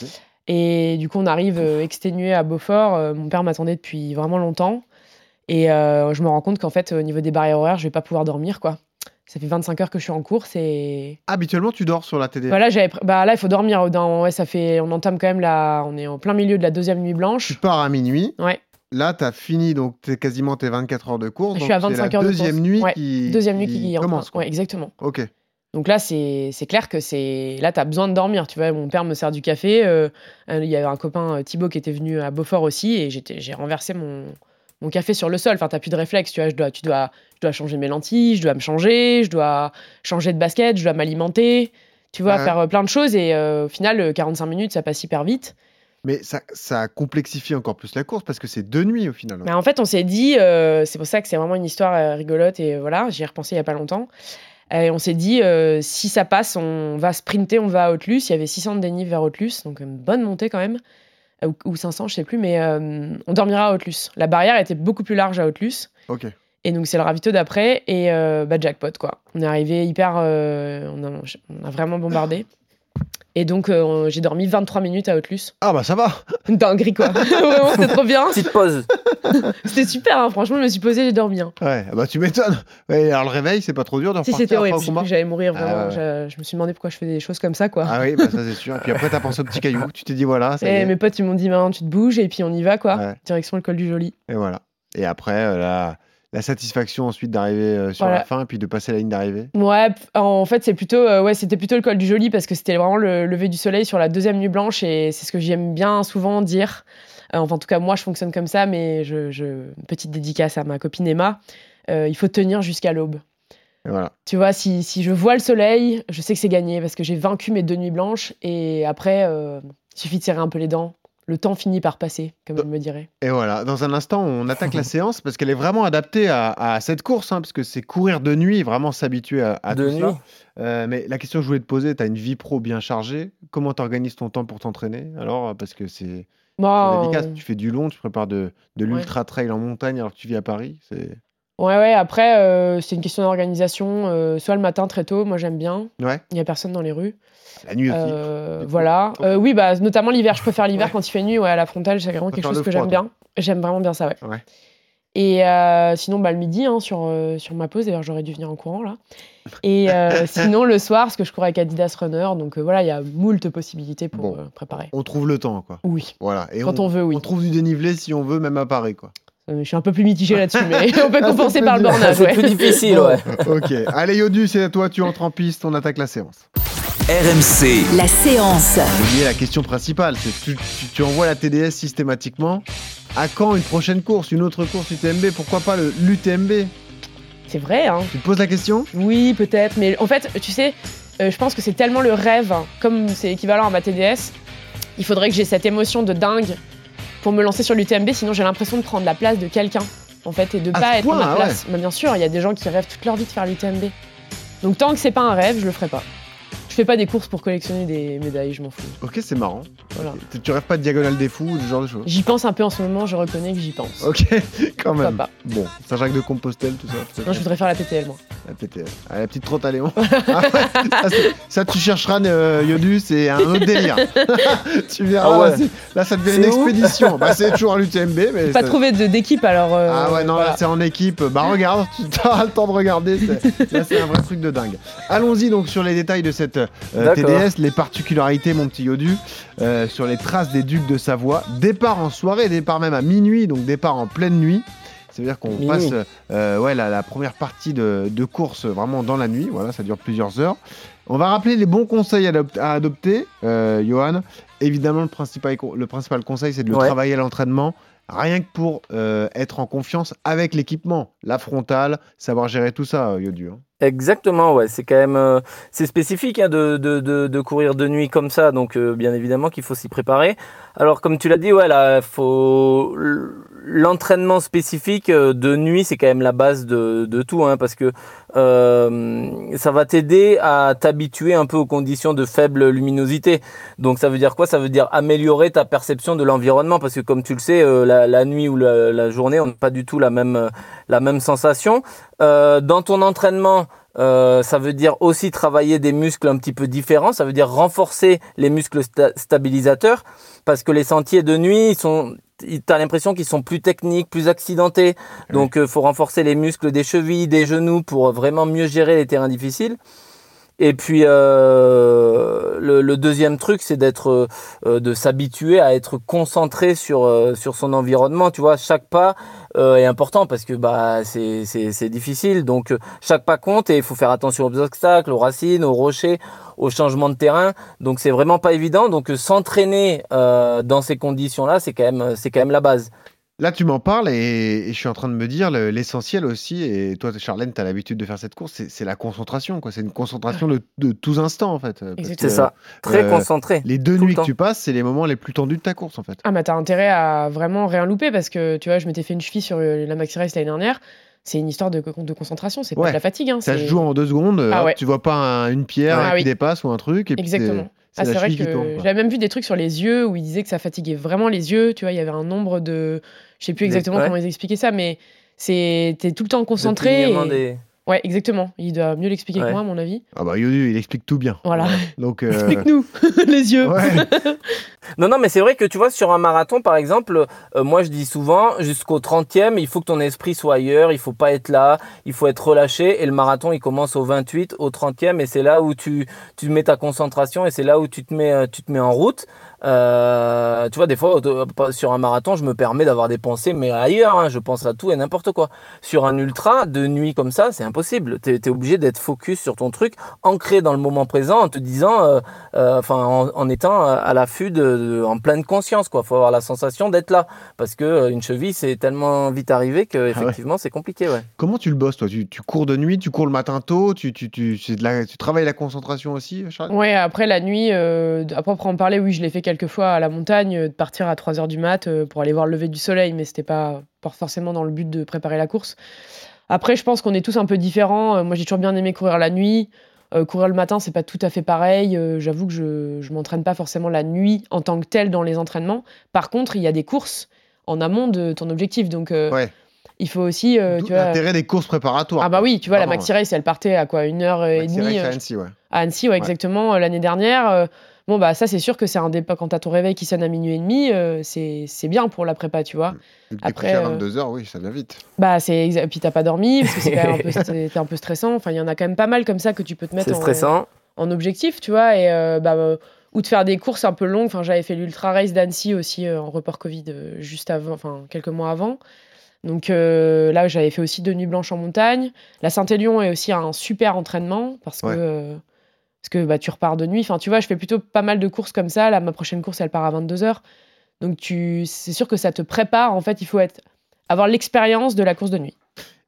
Et du coup, on arrive euh, exténué à Beaufort. Euh, mon père m'attendait depuis vraiment longtemps. Et euh, je me rends compte qu'en fait, au niveau des barrières horaires, je vais pas pouvoir dormir, quoi. Ça fait 25 heures que je suis en course et Habituellement, tu dors sur la TDS. voilà, j'avais bah là il faut dormir dans ouais, ça fait on entame quand même la on est en plein milieu de la deuxième nuit Tu blanche. pars à minuit. Ouais. Là, tu as fini donc t'es quasiment tes 24 heures de course. Je suis à c'est 25 la heures de deuxième course. nuit Ouais, qui Deuxième nuit qui commence. quoi. Ouais, exactement. Ok. Donc là, c'est clair que c'est. Là, tu as besoin de dormir. Tu vois, mon père me sert du café. euh, euh, Il y avait un copain, euh, Thibaut, qui était venu à Beaufort aussi. Et j'ai renversé mon, mon café sur le sol. Enfin, t'as plus de réflexe, tu vois. Je dois, tu dois, je dois changer mes lentilles, je dois me changer, je dois changer de basket, je dois m'alimenter, tu vois, Ouais. faire euh, plein de choses. Et euh, au final, euh, 45 minutes, ça passe hyper vite. Mais ça, ça complexifie encore plus la course parce que c'est deux nuits au final. Mais en fait, on s'est dit, euh, c'est pour ça que c'est vraiment une histoire rigolote et voilà, j'y ai repensé il y a pas longtemps. Et on s'est dit, euh, si ça passe, on va sprinter, on va à Haute-Luce. Il y avait 600 de dénive vers Haute-Luce, donc une bonne montée quand même, Euh, ou, ou 500, je sais plus, mais euh, on dormira à Haute-Luce. La barrière était beaucoup plus large à Haute-Luce. Ok. Et donc c'est le ravito d'après et euh, bah, jackpot quoi. On est arrivé hyper, euh, on, a, on a vraiment bombardé. Et donc euh, j'ai dormi 23 minutes à Haute-Luce. Ah bah ça va. Dinguerie quoi. *laughs* vraiment c'était trop bien. Petite pause. *laughs* C'était super, hein. franchement, je me suis posée, j'ai dormi. hein. Ouais, bah tu m'étonnes. Ouais, alors le réveil, c'est pas trop dur de Si c'était après horrible, j'allais mourir Ah vraiment. ouais. Je, je me suis demandé pourquoi je faisais des choses comme ça quoi. Ah oui, bah ça c'est sûr. Et puis après, t'as pensé au petit caillou. Tu t'es dit voilà, ça y et est. mes potes ils m'ont dit maintenant tu te bouges et puis on y va quoi. Ouais. Direction le col du Joli. Et voilà. Et après, euh, la, la satisfaction ensuite d'arriver euh, sur Voilà. la fin et puis de passer la ligne d'arrivée. Ouais, en fait c'est plutôt euh, ouais c'était plutôt le col du Joli parce que c'était vraiment le lever du soleil sur la deuxième nuit blanche et c'est ce que j'aime bien souvent dire. Euh, enfin en tout cas moi je fonctionne comme ça mais je, je... petite dédicace à ma copine Emma. Euh, il faut tenir jusqu'à l'aube. Voilà. Tu vois, si, si je vois le soleil, je sais que c'est gagné parce que j'ai vaincu mes deux nuits blanches et après, euh, il suffit de serrer un peu les dents. Le temps finit par passer, comme elle me dirait. Et voilà, dans un instant, on attaque la *laughs* séance parce qu'elle est vraiment adaptée à, à cette course, hein, parce que c'est courir de nuit, vraiment s'habituer à, à De tout nuit. Euh, mais la question que je voulais te poser, tu as une vie pro bien chargée. Comment tu organises ton temps pour t'entraîner Alors, parce que c'est Délicat. Tu fais du long, tu prépares de, de l'ultra trail en montagne alors que tu vis à Paris. C'est ouais, ouais, après, euh, c'est une question d'organisation. euh, soit le matin très tôt, moi j'aime bien. ouais, Il n'y a personne dans les rues. la nuit aussi. Euh, voilà. Oui, bah, notamment l'hiver. Je préfère l'hiver Ouais. quand il fait nuit. Ouais, à la frontale, c'est vraiment quelque chose que j'aime bien. J'aime vraiment bien ça, ouais. Ouais. Et euh, sinon, bah, le midi, hein, sur, euh, sur ma pause, d'ailleurs, j'aurais dû venir en courant là. Et euh, *laughs* sinon, le soir, parce que je cours avec Adidas Runner, donc euh, voilà, il y a moult possibilités pour Bon. euh, préparer. On trouve le temps, quoi. Oui, Voilà. Et quand on, veut, oui. on trouve du dénivelé si on veut, même à Paris, quoi. Euh, je suis un peu plus mitigée là-dessus, mais *laughs* on peut Ah, compenser par le bornage. C'est ouais. plus difficile, ouais. *laughs* ok. Allez, Yodu, c'est à toi. Tu entres en piste. On attaque la séance. RMC, La séance. J'ai oublié la question principale. C'est tu, tu, tu envoies la TDS systématiquement. À quand une prochaine course, une autre course UTMB Pourquoi pas le- l'UTMB C'est vrai, hein. Tu te poses la question? Oui, peut-être, mais en fait, tu sais, euh, je pense que c'est tellement le rêve, hein, comme c'est équivalent à ma TDS, il faudrait que j'ai cette émotion de dingue pour me lancer sur l'UTMB, sinon j'ai l'impression de prendre la place de quelqu'un, en fait, et de À pas être point, à ma ah place. Mais bien sûr, il y a des gens qui rêvent toute leur vie de faire l'UTMB. Donc tant que c'est pas un rêve, je le ferai pas. Je fais pas des courses pour collectionner des médailles, je m'en fous. Ok, c'est marrant. Voilà. Tu, tu rêves pas de diagonale des fous ou ce genre de choses? J'y pense un peu en ce moment, je reconnais que j'y pense. Ok, *laughs* quand même. pas Bon, Saint-Jacques de Compostelle, tout ça. Non, je voudrais faire la PTL, moi. La PTL. Ah, la petite trotte à Léon. *laughs* Ah ça, tu chercheras euh, Yodu, c'est un autre délire. *laughs* tu verras. Ah ouais. là, c'est- là, ça devient une expédition. bah, c'est toujours à l'UTMB, mais. Pas ça- trouvé d'équipe alors. euh, Ah ouais, non, voilà. là c'est en équipe. Bah regarde, tu auras le temps de regarder. c'est- Là c'est un vrai truc de dingue. Allons-y donc sur les détails de cette. TDS, les particularités, mon petit Yodu, euh, sur les traces des ducs de Savoie. Départ en soirée, départ même à minuit, donc départ en pleine nuit. C'est-à-dire qu'on Minuit. passe euh, ouais, la, la première partie de, de course vraiment dans la nuit. Voilà, ça dure plusieurs heures. On va rappeler les bons conseils à, adop- à adopter, euh, Johan. Évidemment, le principal, le principal conseil, c'est de le Ouais. travailler à l'entraînement. Rien que pour euh, être en confiance avec l'équipement, la frontale, savoir gérer tout ça, euh, Yodu. hein. Exactement, ouais. C'est quand même euh, c'est spécifique hein, de, de, de, courir de nuit comme ça, donc bien évidemment qu'il faut s'y préparer. Alors comme tu l'as dit, ouais, là, faut l'entraînement spécifique euh, de nuit, c'est quand même la base de, tout, hein, parce que euh, ça va t'aider à t'habituer un peu aux conditions de faible luminosité. Donc ça veut dire quoi? Ça veut dire améliorer ta perception de l'environnement, parce que comme tu le sais, euh, la, nuit ou la, la journée, on n'a pas du tout la même la même sensation. Dans ton entraînement, euh, ça veut dire aussi travailler des muscles un petit peu différents. Ça veut dire renforcer les muscles sta- stabilisateurs parce que les sentiers de nuit, ils sont, t'as l'impression qu'ils sont plus techniques, plus accidentés. Donc, il faut renforcer les muscles des chevilles, des genoux pour vraiment mieux gérer les terrains difficiles. Et puis euh, le, le deuxième truc, c'est d'être, euh, de s'habituer à être concentré sur euh, sur son environnement. Tu vois, chaque pas euh, est important parce que bah c'est c'est c'est difficile. Donc euh, chaque pas compte et il faut faire attention aux obstacles, aux racines, aux rochers, aux changements de terrain. Donc c'est vraiment pas évident. Donc euh, s'entraîner euh, dans ces conditions-là, c'est quand même c'est quand même la base. Là, tu m'en parles et, et je suis en train de me dire le- l'essentiel aussi. Et toi, Charlène, tu as l'habitude de faire cette course. c'est- la concentration. quoi. C'est une concentration de, de tous instants, en fait. Exactement. C'est ça. Très euh, concentré. Les deux le nuits que tu passes, c'est les moments les plus tendus de ta course, en fait. Ah, bah t'as intérêt à vraiment rien louper parce que tu vois, je m'étais fait une cheville sur euh, la Maxi Race l'année dernière. C'est une histoire de, de concentration, c'est Ouais. pas de la fatigue. Hein, Ça se joue en deux secondes. Ah hop, ouais. Tu vois pas un- une pierre Ah qui oui. dépasse ou un truc. Et puis c'est- Exactement. c'est Ah, vrai que j'avais même vu des trucs sur les yeux où ils disaient que ça fatiguait vraiment les yeux. Tu vois, il y avait un nombre de. Je sais plus Des- exactement ouais. comment ils expliquaient ça, mais c'est t'es tout le temps concentré. et- des- Ouais, exactement. Il doit mieux l'expliquer que moi, à mon avis. Ah bah Yodu, il explique tout bien. Voilà. Donc, *laughs* euh, Explique-nous *laughs* les yeux. ouais. *laughs* Non, non, mais c'est vrai que tu vois, sur un marathon, par exemple, euh, moi je dis souvent, jusqu'au 30e, il faut que ton esprit soit ailleurs, il faut pas être là, il faut être relâché. Et le marathon, il commence au 28, au 30e, et c'est là où tu, tu mets ta concentration et c'est là où tu te mets, euh, tu te mets en route. Euh, tu vois, des fois, au- sur un marathon, je me permets d'avoir des pensées, mais ailleurs, hein, je pense à tout et n'importe quoi. Sur un ultra, de nuit comme ça, c'est impossible. Tu es, obligé d'être focus sur ton truc, ancré dans le moment présent, en te disant, euh, euh, enfin, en, en étant euh, à l'affût de, de- en pleine conscience, quoi. Faut avoir la sensation d'être là, parce que euh, une cheville, c'est tellement vite arrivé que effectivement, c'est compliqué, ouais. Comment tu le bosses, toi? Tu, tu cours de nuit, tu cours le matin tôt, tu, tu, tu, c'est de la- tu travailles la concentration aussi, Charles Ouais, après la nuit, euh, à proprement parler, oui, je l'ai fait quelques fois à la montagne, euh, de partir à 3h du mat euh, pour aller voir le lever du soleil, mais c'était pas, pas forcément dans le but de préparer la course. Après, je pense qu'on est tous un peu différents. Euh, moi, j'ai toujours bien aimé courir la nuit. Euh, courir le matin, c'est pas tout à fait pareil. Euh, J'avoue que je, je m'entraîne pas forcément la nuit en tant que telle dans les entraînements. Par contre, il y a des courses en amont de ton objectif, donc euh, Ouais. il faut aussi, tu. L'intérêt des courses préparatoires. Ah bah oui, tu vois, la Vraiment, Maxi Race, elle partait à quoi Une heure et Maxi demie Race à Annecy, ouais. à Annecy, ouais, exactement, l'année dernière. Euh, bon, bah, ça, c'est sûr que c'est un départ. Quand t'as ton réveil qui sonne à minuit et demi, euh, c'est c'est bien pour la prépa, tu vois. Vu que t'es Après, à euh, 22h, oui, ça vient vite. Bah, c'est exa- puis t'as pas dormi, parce que c'est quand même un peu, *laughs* c'était un peu stressant. Enfin, il y en a quand même pas mal comme ça que tu peux te mettre C'est en, stressant. en objectif, tu vois. Et euh, bah, euh, ou de faire des courses un peu longues. Enfin, j'avais fait l'Ultra Race d'Annecy aussi euh, en report Covid euh, juste avant, enfin, quelques mois avant. Donc euh, là, j'avais fait aussi deux nuits blanches en montagne. La Saint-Élion est aussi un super entraînement parce que, Ouais. euh, parce que bah, tu repars de nuit. Enfin, tu vois, je fais plutôt pas mal de courses comme ça. Là, ma prochaine course, elle part à 22h. Donc tu, c'est sûr que ça te prépare. En fait, il faut être, avoir l'expérience de la course de nuit.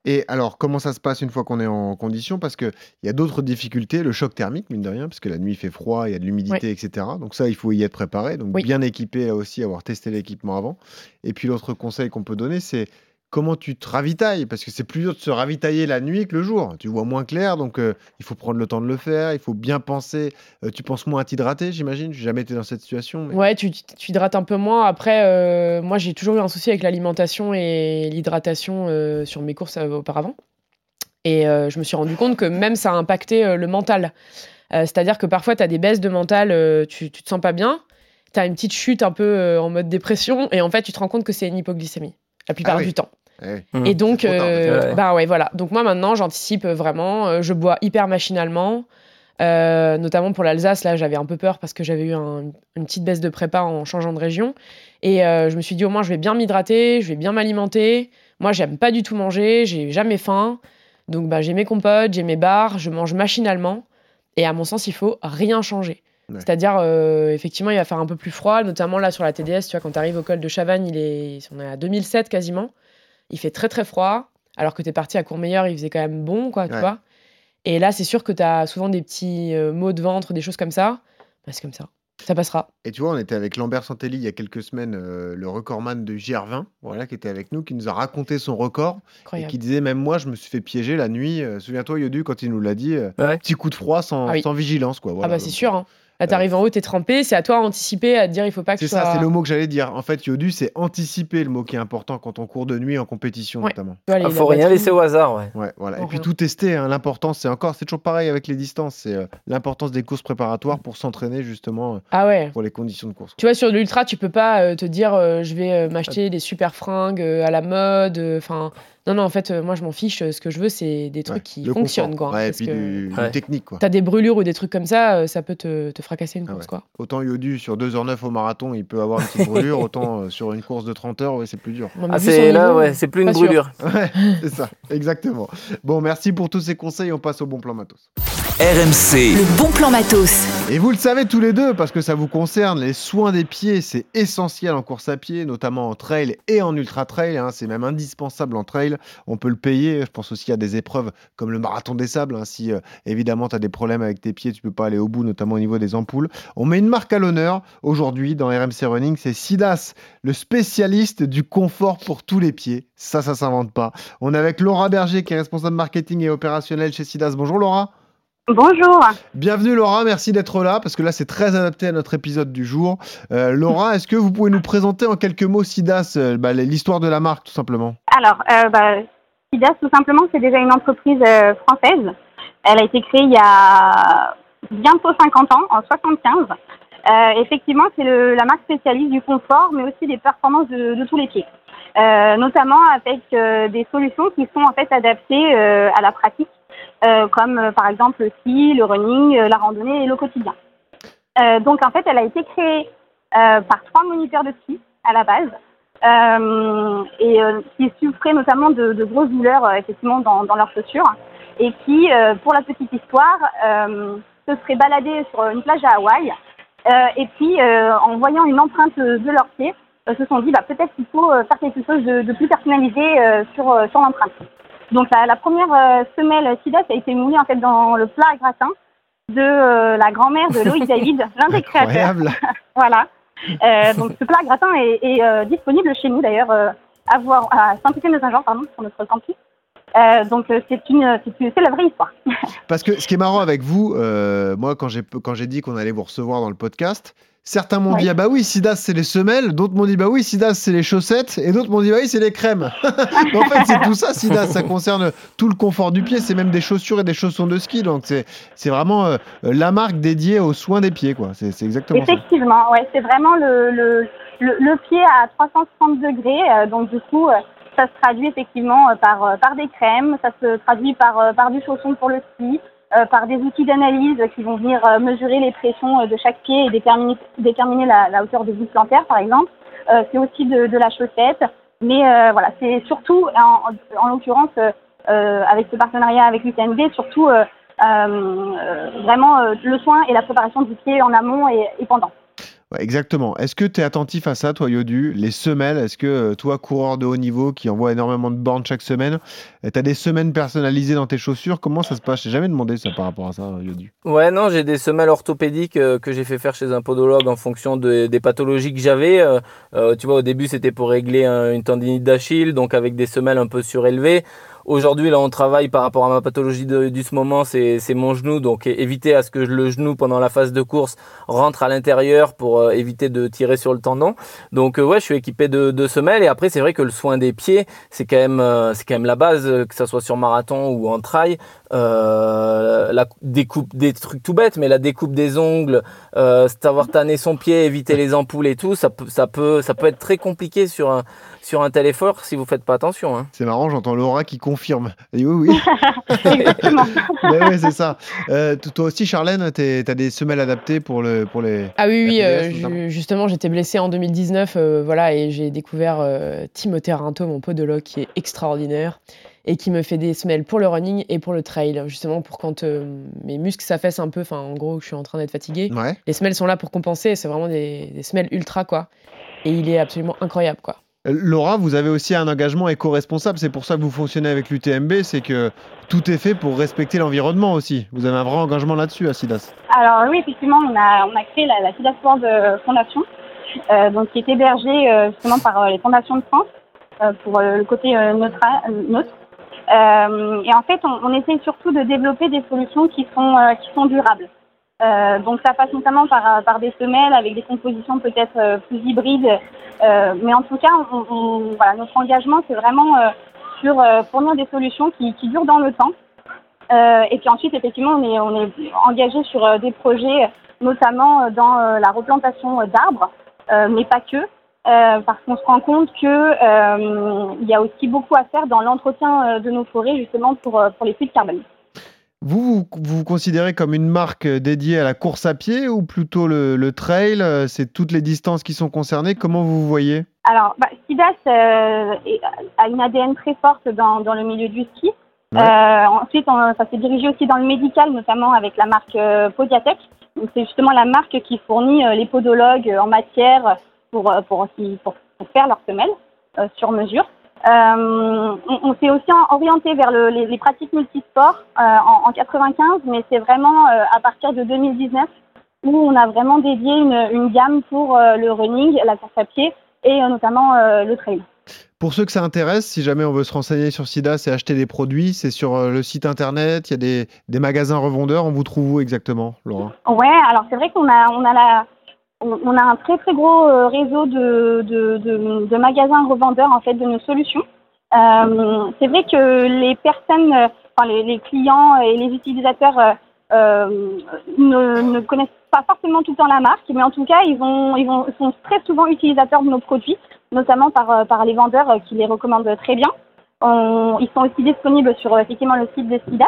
Et alors, comment ça se passe une fois qu'on est en condition? Parce qu'il y a d'autres difficultés, le choc thermique, mine de rien, parce que la nuit il fait froid, il y a de l'humidité, etc. Donc ça, il faut y être préparé. Donc Oui. bien équipé là aussi, avoir testé l'équipement avant. Et puis l'autre conseil qu'on peut donner, c'est comment tu te ravitailles, parce que c'est plus dur de se ravitailler la nuit que le jour. Tu vois moins clair, donc euh, il faut prendre le temps de le faire, il faut bien penser. Euh, tu penses moins à t'hydrater, j'imagine J'ai jamais été dans cette situation. mais- Ouais, tu, tu hydrates un peu moins. Après, euh, moi, j'ai toujours eu un souci avec l'alimentation et l'hydratation sur mes courses auparavant. Et je me suis rendu compte que même ça a impacté le mental. C'est-à-dire que parfois, tu as des baisses de mental, tu, tu te sens pas bien, tu as une petite chute un peu en mode dépression, et en fait, tu te rends compte que c'est une hypoglycémie, la plupart Ah oui. du temps. Eh oui. Mm. Et donc, euh, bah ouais, voilà. Donc moi maintenant, j'anticipe vraiment. euh, je bois hyper machinalement, Euh, notamment pour l'Alsace. Là, j'avais un peu peur parce que j'avais eu un- une petite baisse de prépa en changeant de région. Et euh, je me suis dit au moins, je vais bien m'hydrater, je vais bien m'alimenter. Moi, j'aime pas du tout manger, j'ai jamais faim. Donc, bah, j'ai mes compotes, j'ai mes bars, je mange machinalement. Et à mon sens, il faut rien changer. Ouais. C'est-à-dire, euh, effectivement, il va faire un peu plus froid, notamment là sur la TDS, tu vois, quand tu arrives au col de Chavannes, il est, on est à 2007 quasiment. Il fait très très froid, alors que tu es parti à Courmayeur, il faisait quand même bon, quoi, tu Ouais. vois. Et là, c'est sûr que tu as souvent des petits euh, maux de ventre, des choses comme ça. Bah, c'est comme ça. Ça passera. Et tu vois, on était avec Lambert Santelli il y a quelques semaines, euh, le recordman de JR20, voilà, qui était avec nous, qui nous a raconté son record et qui disait même moi, je me suis fait piéger la nuit. euh, Souviens-toi, Yodu, quand il nous l'a dit, euh, Ouais. petit coup de froid sans, Ah oui. sans vigilance, quoi. ah voilà. bah c'est sûr. Hein. T'arrives en haut, t'es trempé, c'est à toi d'anticiper, à te dire il faut pas que C'est tu sois... ça, c'est le mot que j'allais dire. En fait, Yodu, c'est anticiper le mot qui est important quand on court de nuit en compétition, Ouais. notamment. Il la faut rien laisser au hasard, ouais. Ouais, voilà. Oh, et puis tout tester, hein, l'important, c'est encore, c'est toujours pareil avec les distances, c'est euh, l'importance des courses préparatoires pour s'entraîner justement euh, Ah ouais. pour les conditions de course. Tu vois, sur l'ultra, tu peux pas euh, te dire euh, je vais euh, m'acheter des super fringues euh, à la mode. Enfin, non, non, en fait, euh, moi, je m'en fiche. euh, Ce que je veux, c'est des trucs Ouais, qui le fonctionnent, quoi. Ouais, et parce puis que du, du Ouais. technique, quoi. T'as des brûlures ou des trucs comme ça, euh, ça peut te, te fracasser une Ah course, ouais. quoi. Autant Yodu sur 2h09 au marathon, il peut avoir une petite brûlure, *laughs* autant euh, sur une course de 30 heures, ouais, c'est plus dur. Non, mais Ah, vu son c'est là, niveau, ouais, c'est plus une pas sûr. brûlure. *laughs* Ouais, c'est ça, exactement. Bon, merci pour tous ces conseils, on passe au bon plan matos. RMC. Le bon plan matos. Et vous le savez tous les deux, parce que ça vous concerne, les soins des pieds, c'est essentiel en course à pied, notamment en trail et en ultra trail. hein. c'est même indispensable en trail. On peut le payer. Je pense aussi à des épreuves comme le marathon des sables. hein. Si euh, évidemment tu as des problèmes avec tes pieds, tu peux pas aller au bout, notamment au niveau des ampoules. On met une marque à l'honneur aujourd'hui dans RMC Running, c'est Sidas, le spécialiste du confort pour tous les pieds. Ça, ça s'invente pas. On est avec Laura Berger, qui est responsable marketing et opérationnel chez Sidas. Bonjour Laura. Bonjour. Bienvenue Laura, merci d'être là parce que là c'est très adapté à notre épisode du jour. Euh, Laura, est-ce que vous pouvez nous présenter en quelques mots Sidas, euh, bah, l'histoire de la marque tout simplement? Alors, euh, bah, Sidas, tout simplement, c'est déjà une entreprise française. Elle a été créée il y a bientôt 50 ans, en 75. Euh, effectivement, c'est la marque spécialiste du confort, mais aussi des performances de, de tous les pieds. Notamment avec des solutions qui sont en fait adaptées à la pratique, comme euh, par exemple le ski, le running, euh, la randonnée et le quotidien. Euh, donc en fait, elle a été créée euh, par trois moniteurs de ski à la base, euh, et euh, qui souffraient notamment de, de grosses douleurs euh, effectivement dans, leurs chaussures, et qui, euh, pour la petite histoire, euh, se seraient baladés sur une plage à Hawaï, euh, et puis euh, en voyant une empreinte de leurs pieds, euh, se sont dit bah, peut-être qu'il faut euh, faire quelque chose de, de plus personnalisé euh, sur, euh, sur l'empreinte. Donc la, la première euh, semelle SIDA a été moulée en fait dans le plat à gratin de euh, la grand-mère de Loïc *laughs* David, l'un des créateurs. Incroyable. *laughs* voilà. Euh, donc ce plat à gratin est, est, disponible chez nous d'ailleurs à voir à Saint-Étienne-de-Saint-Jean, pardon, sur notre campus. Euh, donc euh, c'est une, c'est une, c'est la vraie histoire. *laughs* Parce que ce qui est marrant avec vous, euh, moi quand j'ai quand j'ai dit qu'on allait vous recevoir dans le podcast, certains m'ont dit ah bah oui Sidas c'est les semelles, d'autres m'ont dit bah oui Sidas c'est les chaussettes et d'autres m'ont dit bah oui c'est les crèmes. *laughs* En fait c'est tout ça Sidas, ça concerne tout le confort du pied, c'est même des chaussures et des chaussons de ski donc c'est c'est vraiment euh, la marque dédiée aux soins des pieds quoi. C'est exactement ça. Effectivement, ouais, c'est vraiment le, le, le, le pied à 360 degrés. euh, donc du coup, euh, ça se traduit effectivement euh, par, euh, par des crèmes, ça se traduit par, euh, par du chausson pour le ski, par des outils d'analyse qui vont venir mesurer les pressions de chaque pied et déterminer, déterminer la, hauteur de voûte plantaire, par exemple. C'est aussi de, la chaussette. Mais voilà, c'est surtout, en, en, en l'occurrence, avec ce partenariat avec l'UTMB, surtout vraiment le soin et la préparation du pied en amont et pendant. Exactement. Est-ce que tu es attentif à ça, toi, Yodu? Les semelles, est-ce que euh, toi, coureur de haut niveau qui envoie énormément de bornes chaque semaine, tu as des semaines personnalisées dans tes chaussures? Comment ça se passe? Je t'ai jamais demandé ça par rapport à ça, Yodu. Ouais, non, j'ai des semelles orthopédiques euh, que j'ai fait faire chez un podologue en fonction de- des pathologies que j'avais. Euh, euh, tu vois, au début, c'était pour régler un- une tendinite d'Achille, donc avec des semelles un peu surélevées. Aujourd'hui, là, on travaille par rapport à ma pathologie de, du ce moment, c'est mon genou, donc éviter à ce que le genou pendant la phase de course rentre à l'intérieur pour euh, éviter de tirer sur le tendon. Donc euh, ouais, je suis équipé de, de semelles et après c'est vrai que le soin des pieds, c'est quand même euh, c'est quand même la base, que ça soit sur marathon ou en trail. La découpe des trucs tout bêtes, mais la découpe des ongles, savoir tanner son pied, éviter les ampoules et tout, ça peut ça peut ça peut être très compliqué sur un sur un tel effort si vous faites pas attention. Hein. C'est marrant, j'entends Laura qui confirme. Elle dit oui, oui. *laughs* Exactement. *laughs* Mais ouais, c'est ça. Euh, toi aussi, Charlène, tu as des semelles adaptées pour, le, pour les. Ah oui, oui, euh, justement, j'étais blessée en 2019, euh, voilà, et j'ai découvert euh, Timothée Rinto, mon podologue, qui est extraordinaire et qui me fait des semelles pour le running et pour le trail, justement pour quand euh, mes muscles s'affaissent un peu, enfin en gros, je suis en train d'être fatiguée. Ouais. Les semelles sont là pour compenser, c'est vraiment des, des semelles ultra, quoi. Et il est absolument incroyable, quoi. Laura, vous avez aussi un engagement éco-responsable. C'est pour ça que vous fonctionnez avec l'UTMB. C'est que tout est fait pour respecter l'environnement aussi. Vous avez un vrai engagement là-dessus, à Sidas. Alors oui, effectivement, on a, créé la, la SIDA Sport de Fondation, euh, donc qui est hébergée euh, justement par euh, les fondations de France euh, pour le côté neutre. Et en fait, on, on essaye surtout de développer des solutions qui sont durables. Euh, donc ça passe notamment par, par des semelles avec des compositions peut-être euh, plus hybrides. Euh, mais en tout cas, on, on- voilà, notre engagement, c'est vraiment euh, sur euh, fournir des solutions qui, qui durent dans le temps. Euh, et puis ensuite, effectivement, on est, on est engagé sur euh, des projets, notamment euh, dans euh, la replantation euh, d'arbres, euh, mais pas que, euh, parce qu'on se rend compte euh, il y a aussi beaucoup à faire dans l'entretien euh, de nos forêts, justement pour, euh, pour les puits de carbone. Vous, vous vous considérez comme une marque euh, dédiée à la course à pied ou plutôt le, le trail euh, C'est toutes les distances qui sont concernées? Comment vous vous voyez? Alors, bah, Sidas euh, a une ADN très forte dans, dans le milieu du ski. Ouais. Euh, ensuite, on- ça s'est dirigé aussi dans le médical, notamment avec la marque euh, Podiatech. C'est justement la marque qui fournit les podologues en matière pour, pour, pour, pour faire leurs semelles sur mesure. Euh, on on s'est aussi en- orienté vers le- les, les pratiques multisports euh, en, en 95, mais c'est vraiment euh, à partir de 2019 où on a vraiment dédié une, une gamme pour le running, la course à pied et notamment le trail. Pour ceux que ça intéresse, si jamais on veut se renseigner sur SIDA, c'est acheter des produits, c'est sur le site internet, il y a des, des magasins revendeurs. On vous trouve où exactement, Laura? Ouais, alors c'est vrai qu'on a, on a la, on a un très très gros euh, réseau de, de, de, de magasins revendeurs en fait de nos solutions. Euh, c'est vrai que les personnes, enfin les, les clients et les utilisateurs euh, ne, ne connaissent pas forcément tout le temps la marque, mais en tout cas ils vont, ils vont, sont très souvent utilisateurs de nos produits, notamment par, par les vendeurs qui les recommandent très bien. On- ils sont aussi disponibles sur effectivement le site de SIDA.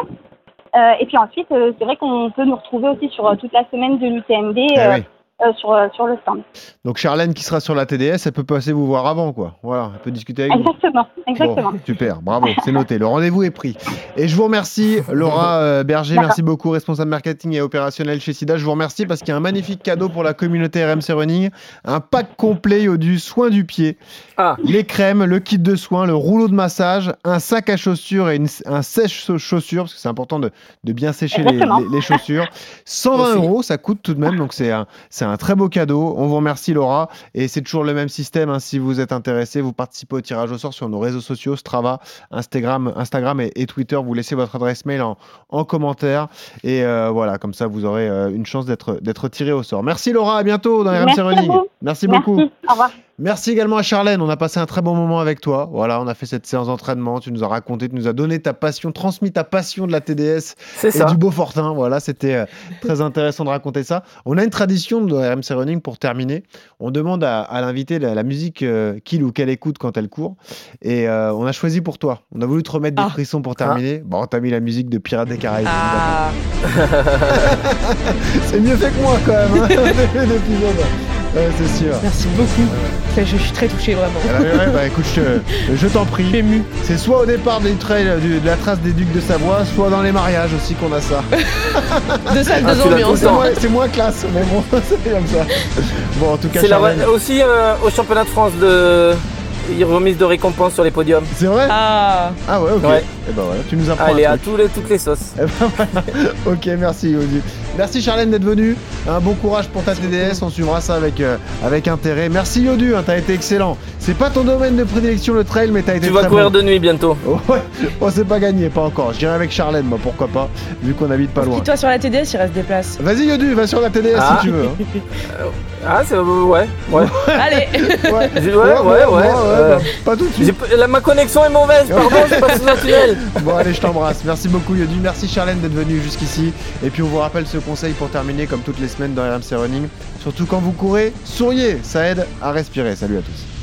Euh, et puis ensuite, c'est vrai qu'on peut nous retrouver aussi sur toute la semaine de l'UTMB Eh euh, oui. Euh, sur, euh, sur le stand. Donc Charlène qui sera sur la TDS, elle peut passer vous voir avant, quoi. Voilà, elle peut discuter avec vous. Exactement, exactement. Bon, super, bravo, c'est noté. Le rendez-vous est pris. Et je vous remercie, Laura euh, Berger. Merci beaucoup, responsable marketing et opérationnel chez SIDA. Je vous remercie parce qu'il y a un magnifique cadeau pour la communauté RMC Running. Un pack complet du soin du pied. Ah. Les crèmes, le kit de soins, le rouleau de massage, un sac à chaussures et une- un sèche-chaussures, parce que c'est important de, de bien sécher les, Exactement. les- les chaussures. *laughs* 120 Aussi. euros, ça coûte tout de même, donc c'est un, un très beau cadeau. On vous remercie, Laura. Et c'est toujours le même système. hein. Si vous êtes intéressé, vous participez au tirage au sort sur nos réseaux sociaux, Strava, Instagram, Instagram et, et Twitter. Vous laissez votre adresse mail en, en commentaire. Et euh, voilà, comme ça, vous aurez euh, une chance d'être tiré au sort. Merci, Laura. À bientôt dans RMC Merci Running. vous. Merci beaucoup. Merci, au revoir. Merci également à Charlène. On a passé un très bon moment avec toi. Voilà, on a fait cette séance d'entraînement. Tu nous as raconté, tu nous as donné ta passion, transmis ta passion de la TDS et ça. du Beaufortin. Voilà, c'était euh, très intéressant de raconter ça. On a une tradition de RMC Running pour terminer. On demande à, à l'invité la, la musique euh, qu'il ou qu'elle écoute quand elle court. Et euh, on a choisi pour toi. On a voulu te remettre des Ah. frissons pour terminer. Bon, t'as mis la musique de Pirates des Caraïbes. Ah, *laughs* *laughs* C'est mieux fait que moi quand même. hein. *laughs* Ouais, c'est sûr. merci beaucoup. Je suis très touchée vraiment. Ah bah, ouais, bah, *laughs* écoute, je, te- je t'en prie. Émue. C'est soit au départ des trails du- de la trace des ducs de Savoie, soit dans les mariages aussi qu'on a ça. *laughs* Deux salles, Ah, deux ambiances. C'est moins, classe, mais bon, *laughs* c'est comme ça. Bon, en tout cas, C'est aussi euh, au championnat de France de remise de récompense sur les podiums. c'est vrai Ah, Ah ouais, ok. Ouais. Et ben voilà, tu nous apprends Allez, un à tous les, toutes les sauces. Eh ben voilà. *laughs* ok, merci Yodu. Merci Charlène d'être venue. Un bon courage pour ta TDS, on suivra ça avec, euh, avec intérêt. Merci Yodu, hein, t'as été excellent. C'est pas ton domaine de prédilection le trail, mais t'as été Tu vas très courir bon. de nuit bientôt. *laughs* Ouais, oh, c'est pas gagné, pas encore. Je dirais avec Charlène, moi, pourquoi pas, vu qu'on habite pas loin. toi sur la TDS, il reste des places. Vas-y Yodu, va sur la TDS Ah. si tu veux. hein. *laughs* Ah, c'est. ouais, ouais. Allez Ouais, ouais, ouais, euh, pas tout de suite. la- ma connexion est mauvaise, pardon, je passe sous un tunnel. *laughs* Bon, allez, je t'embrasse. Merci beaucoup, Yodu. Merci, Charlène, d'être venue jusqu'ici. Et puis, on vous rappelle ce conseil pour terminer, comme toutes les semaines dans RMC Running. Surtout quand vous courez, souriez. Ça aide à respirer. Salut à tous.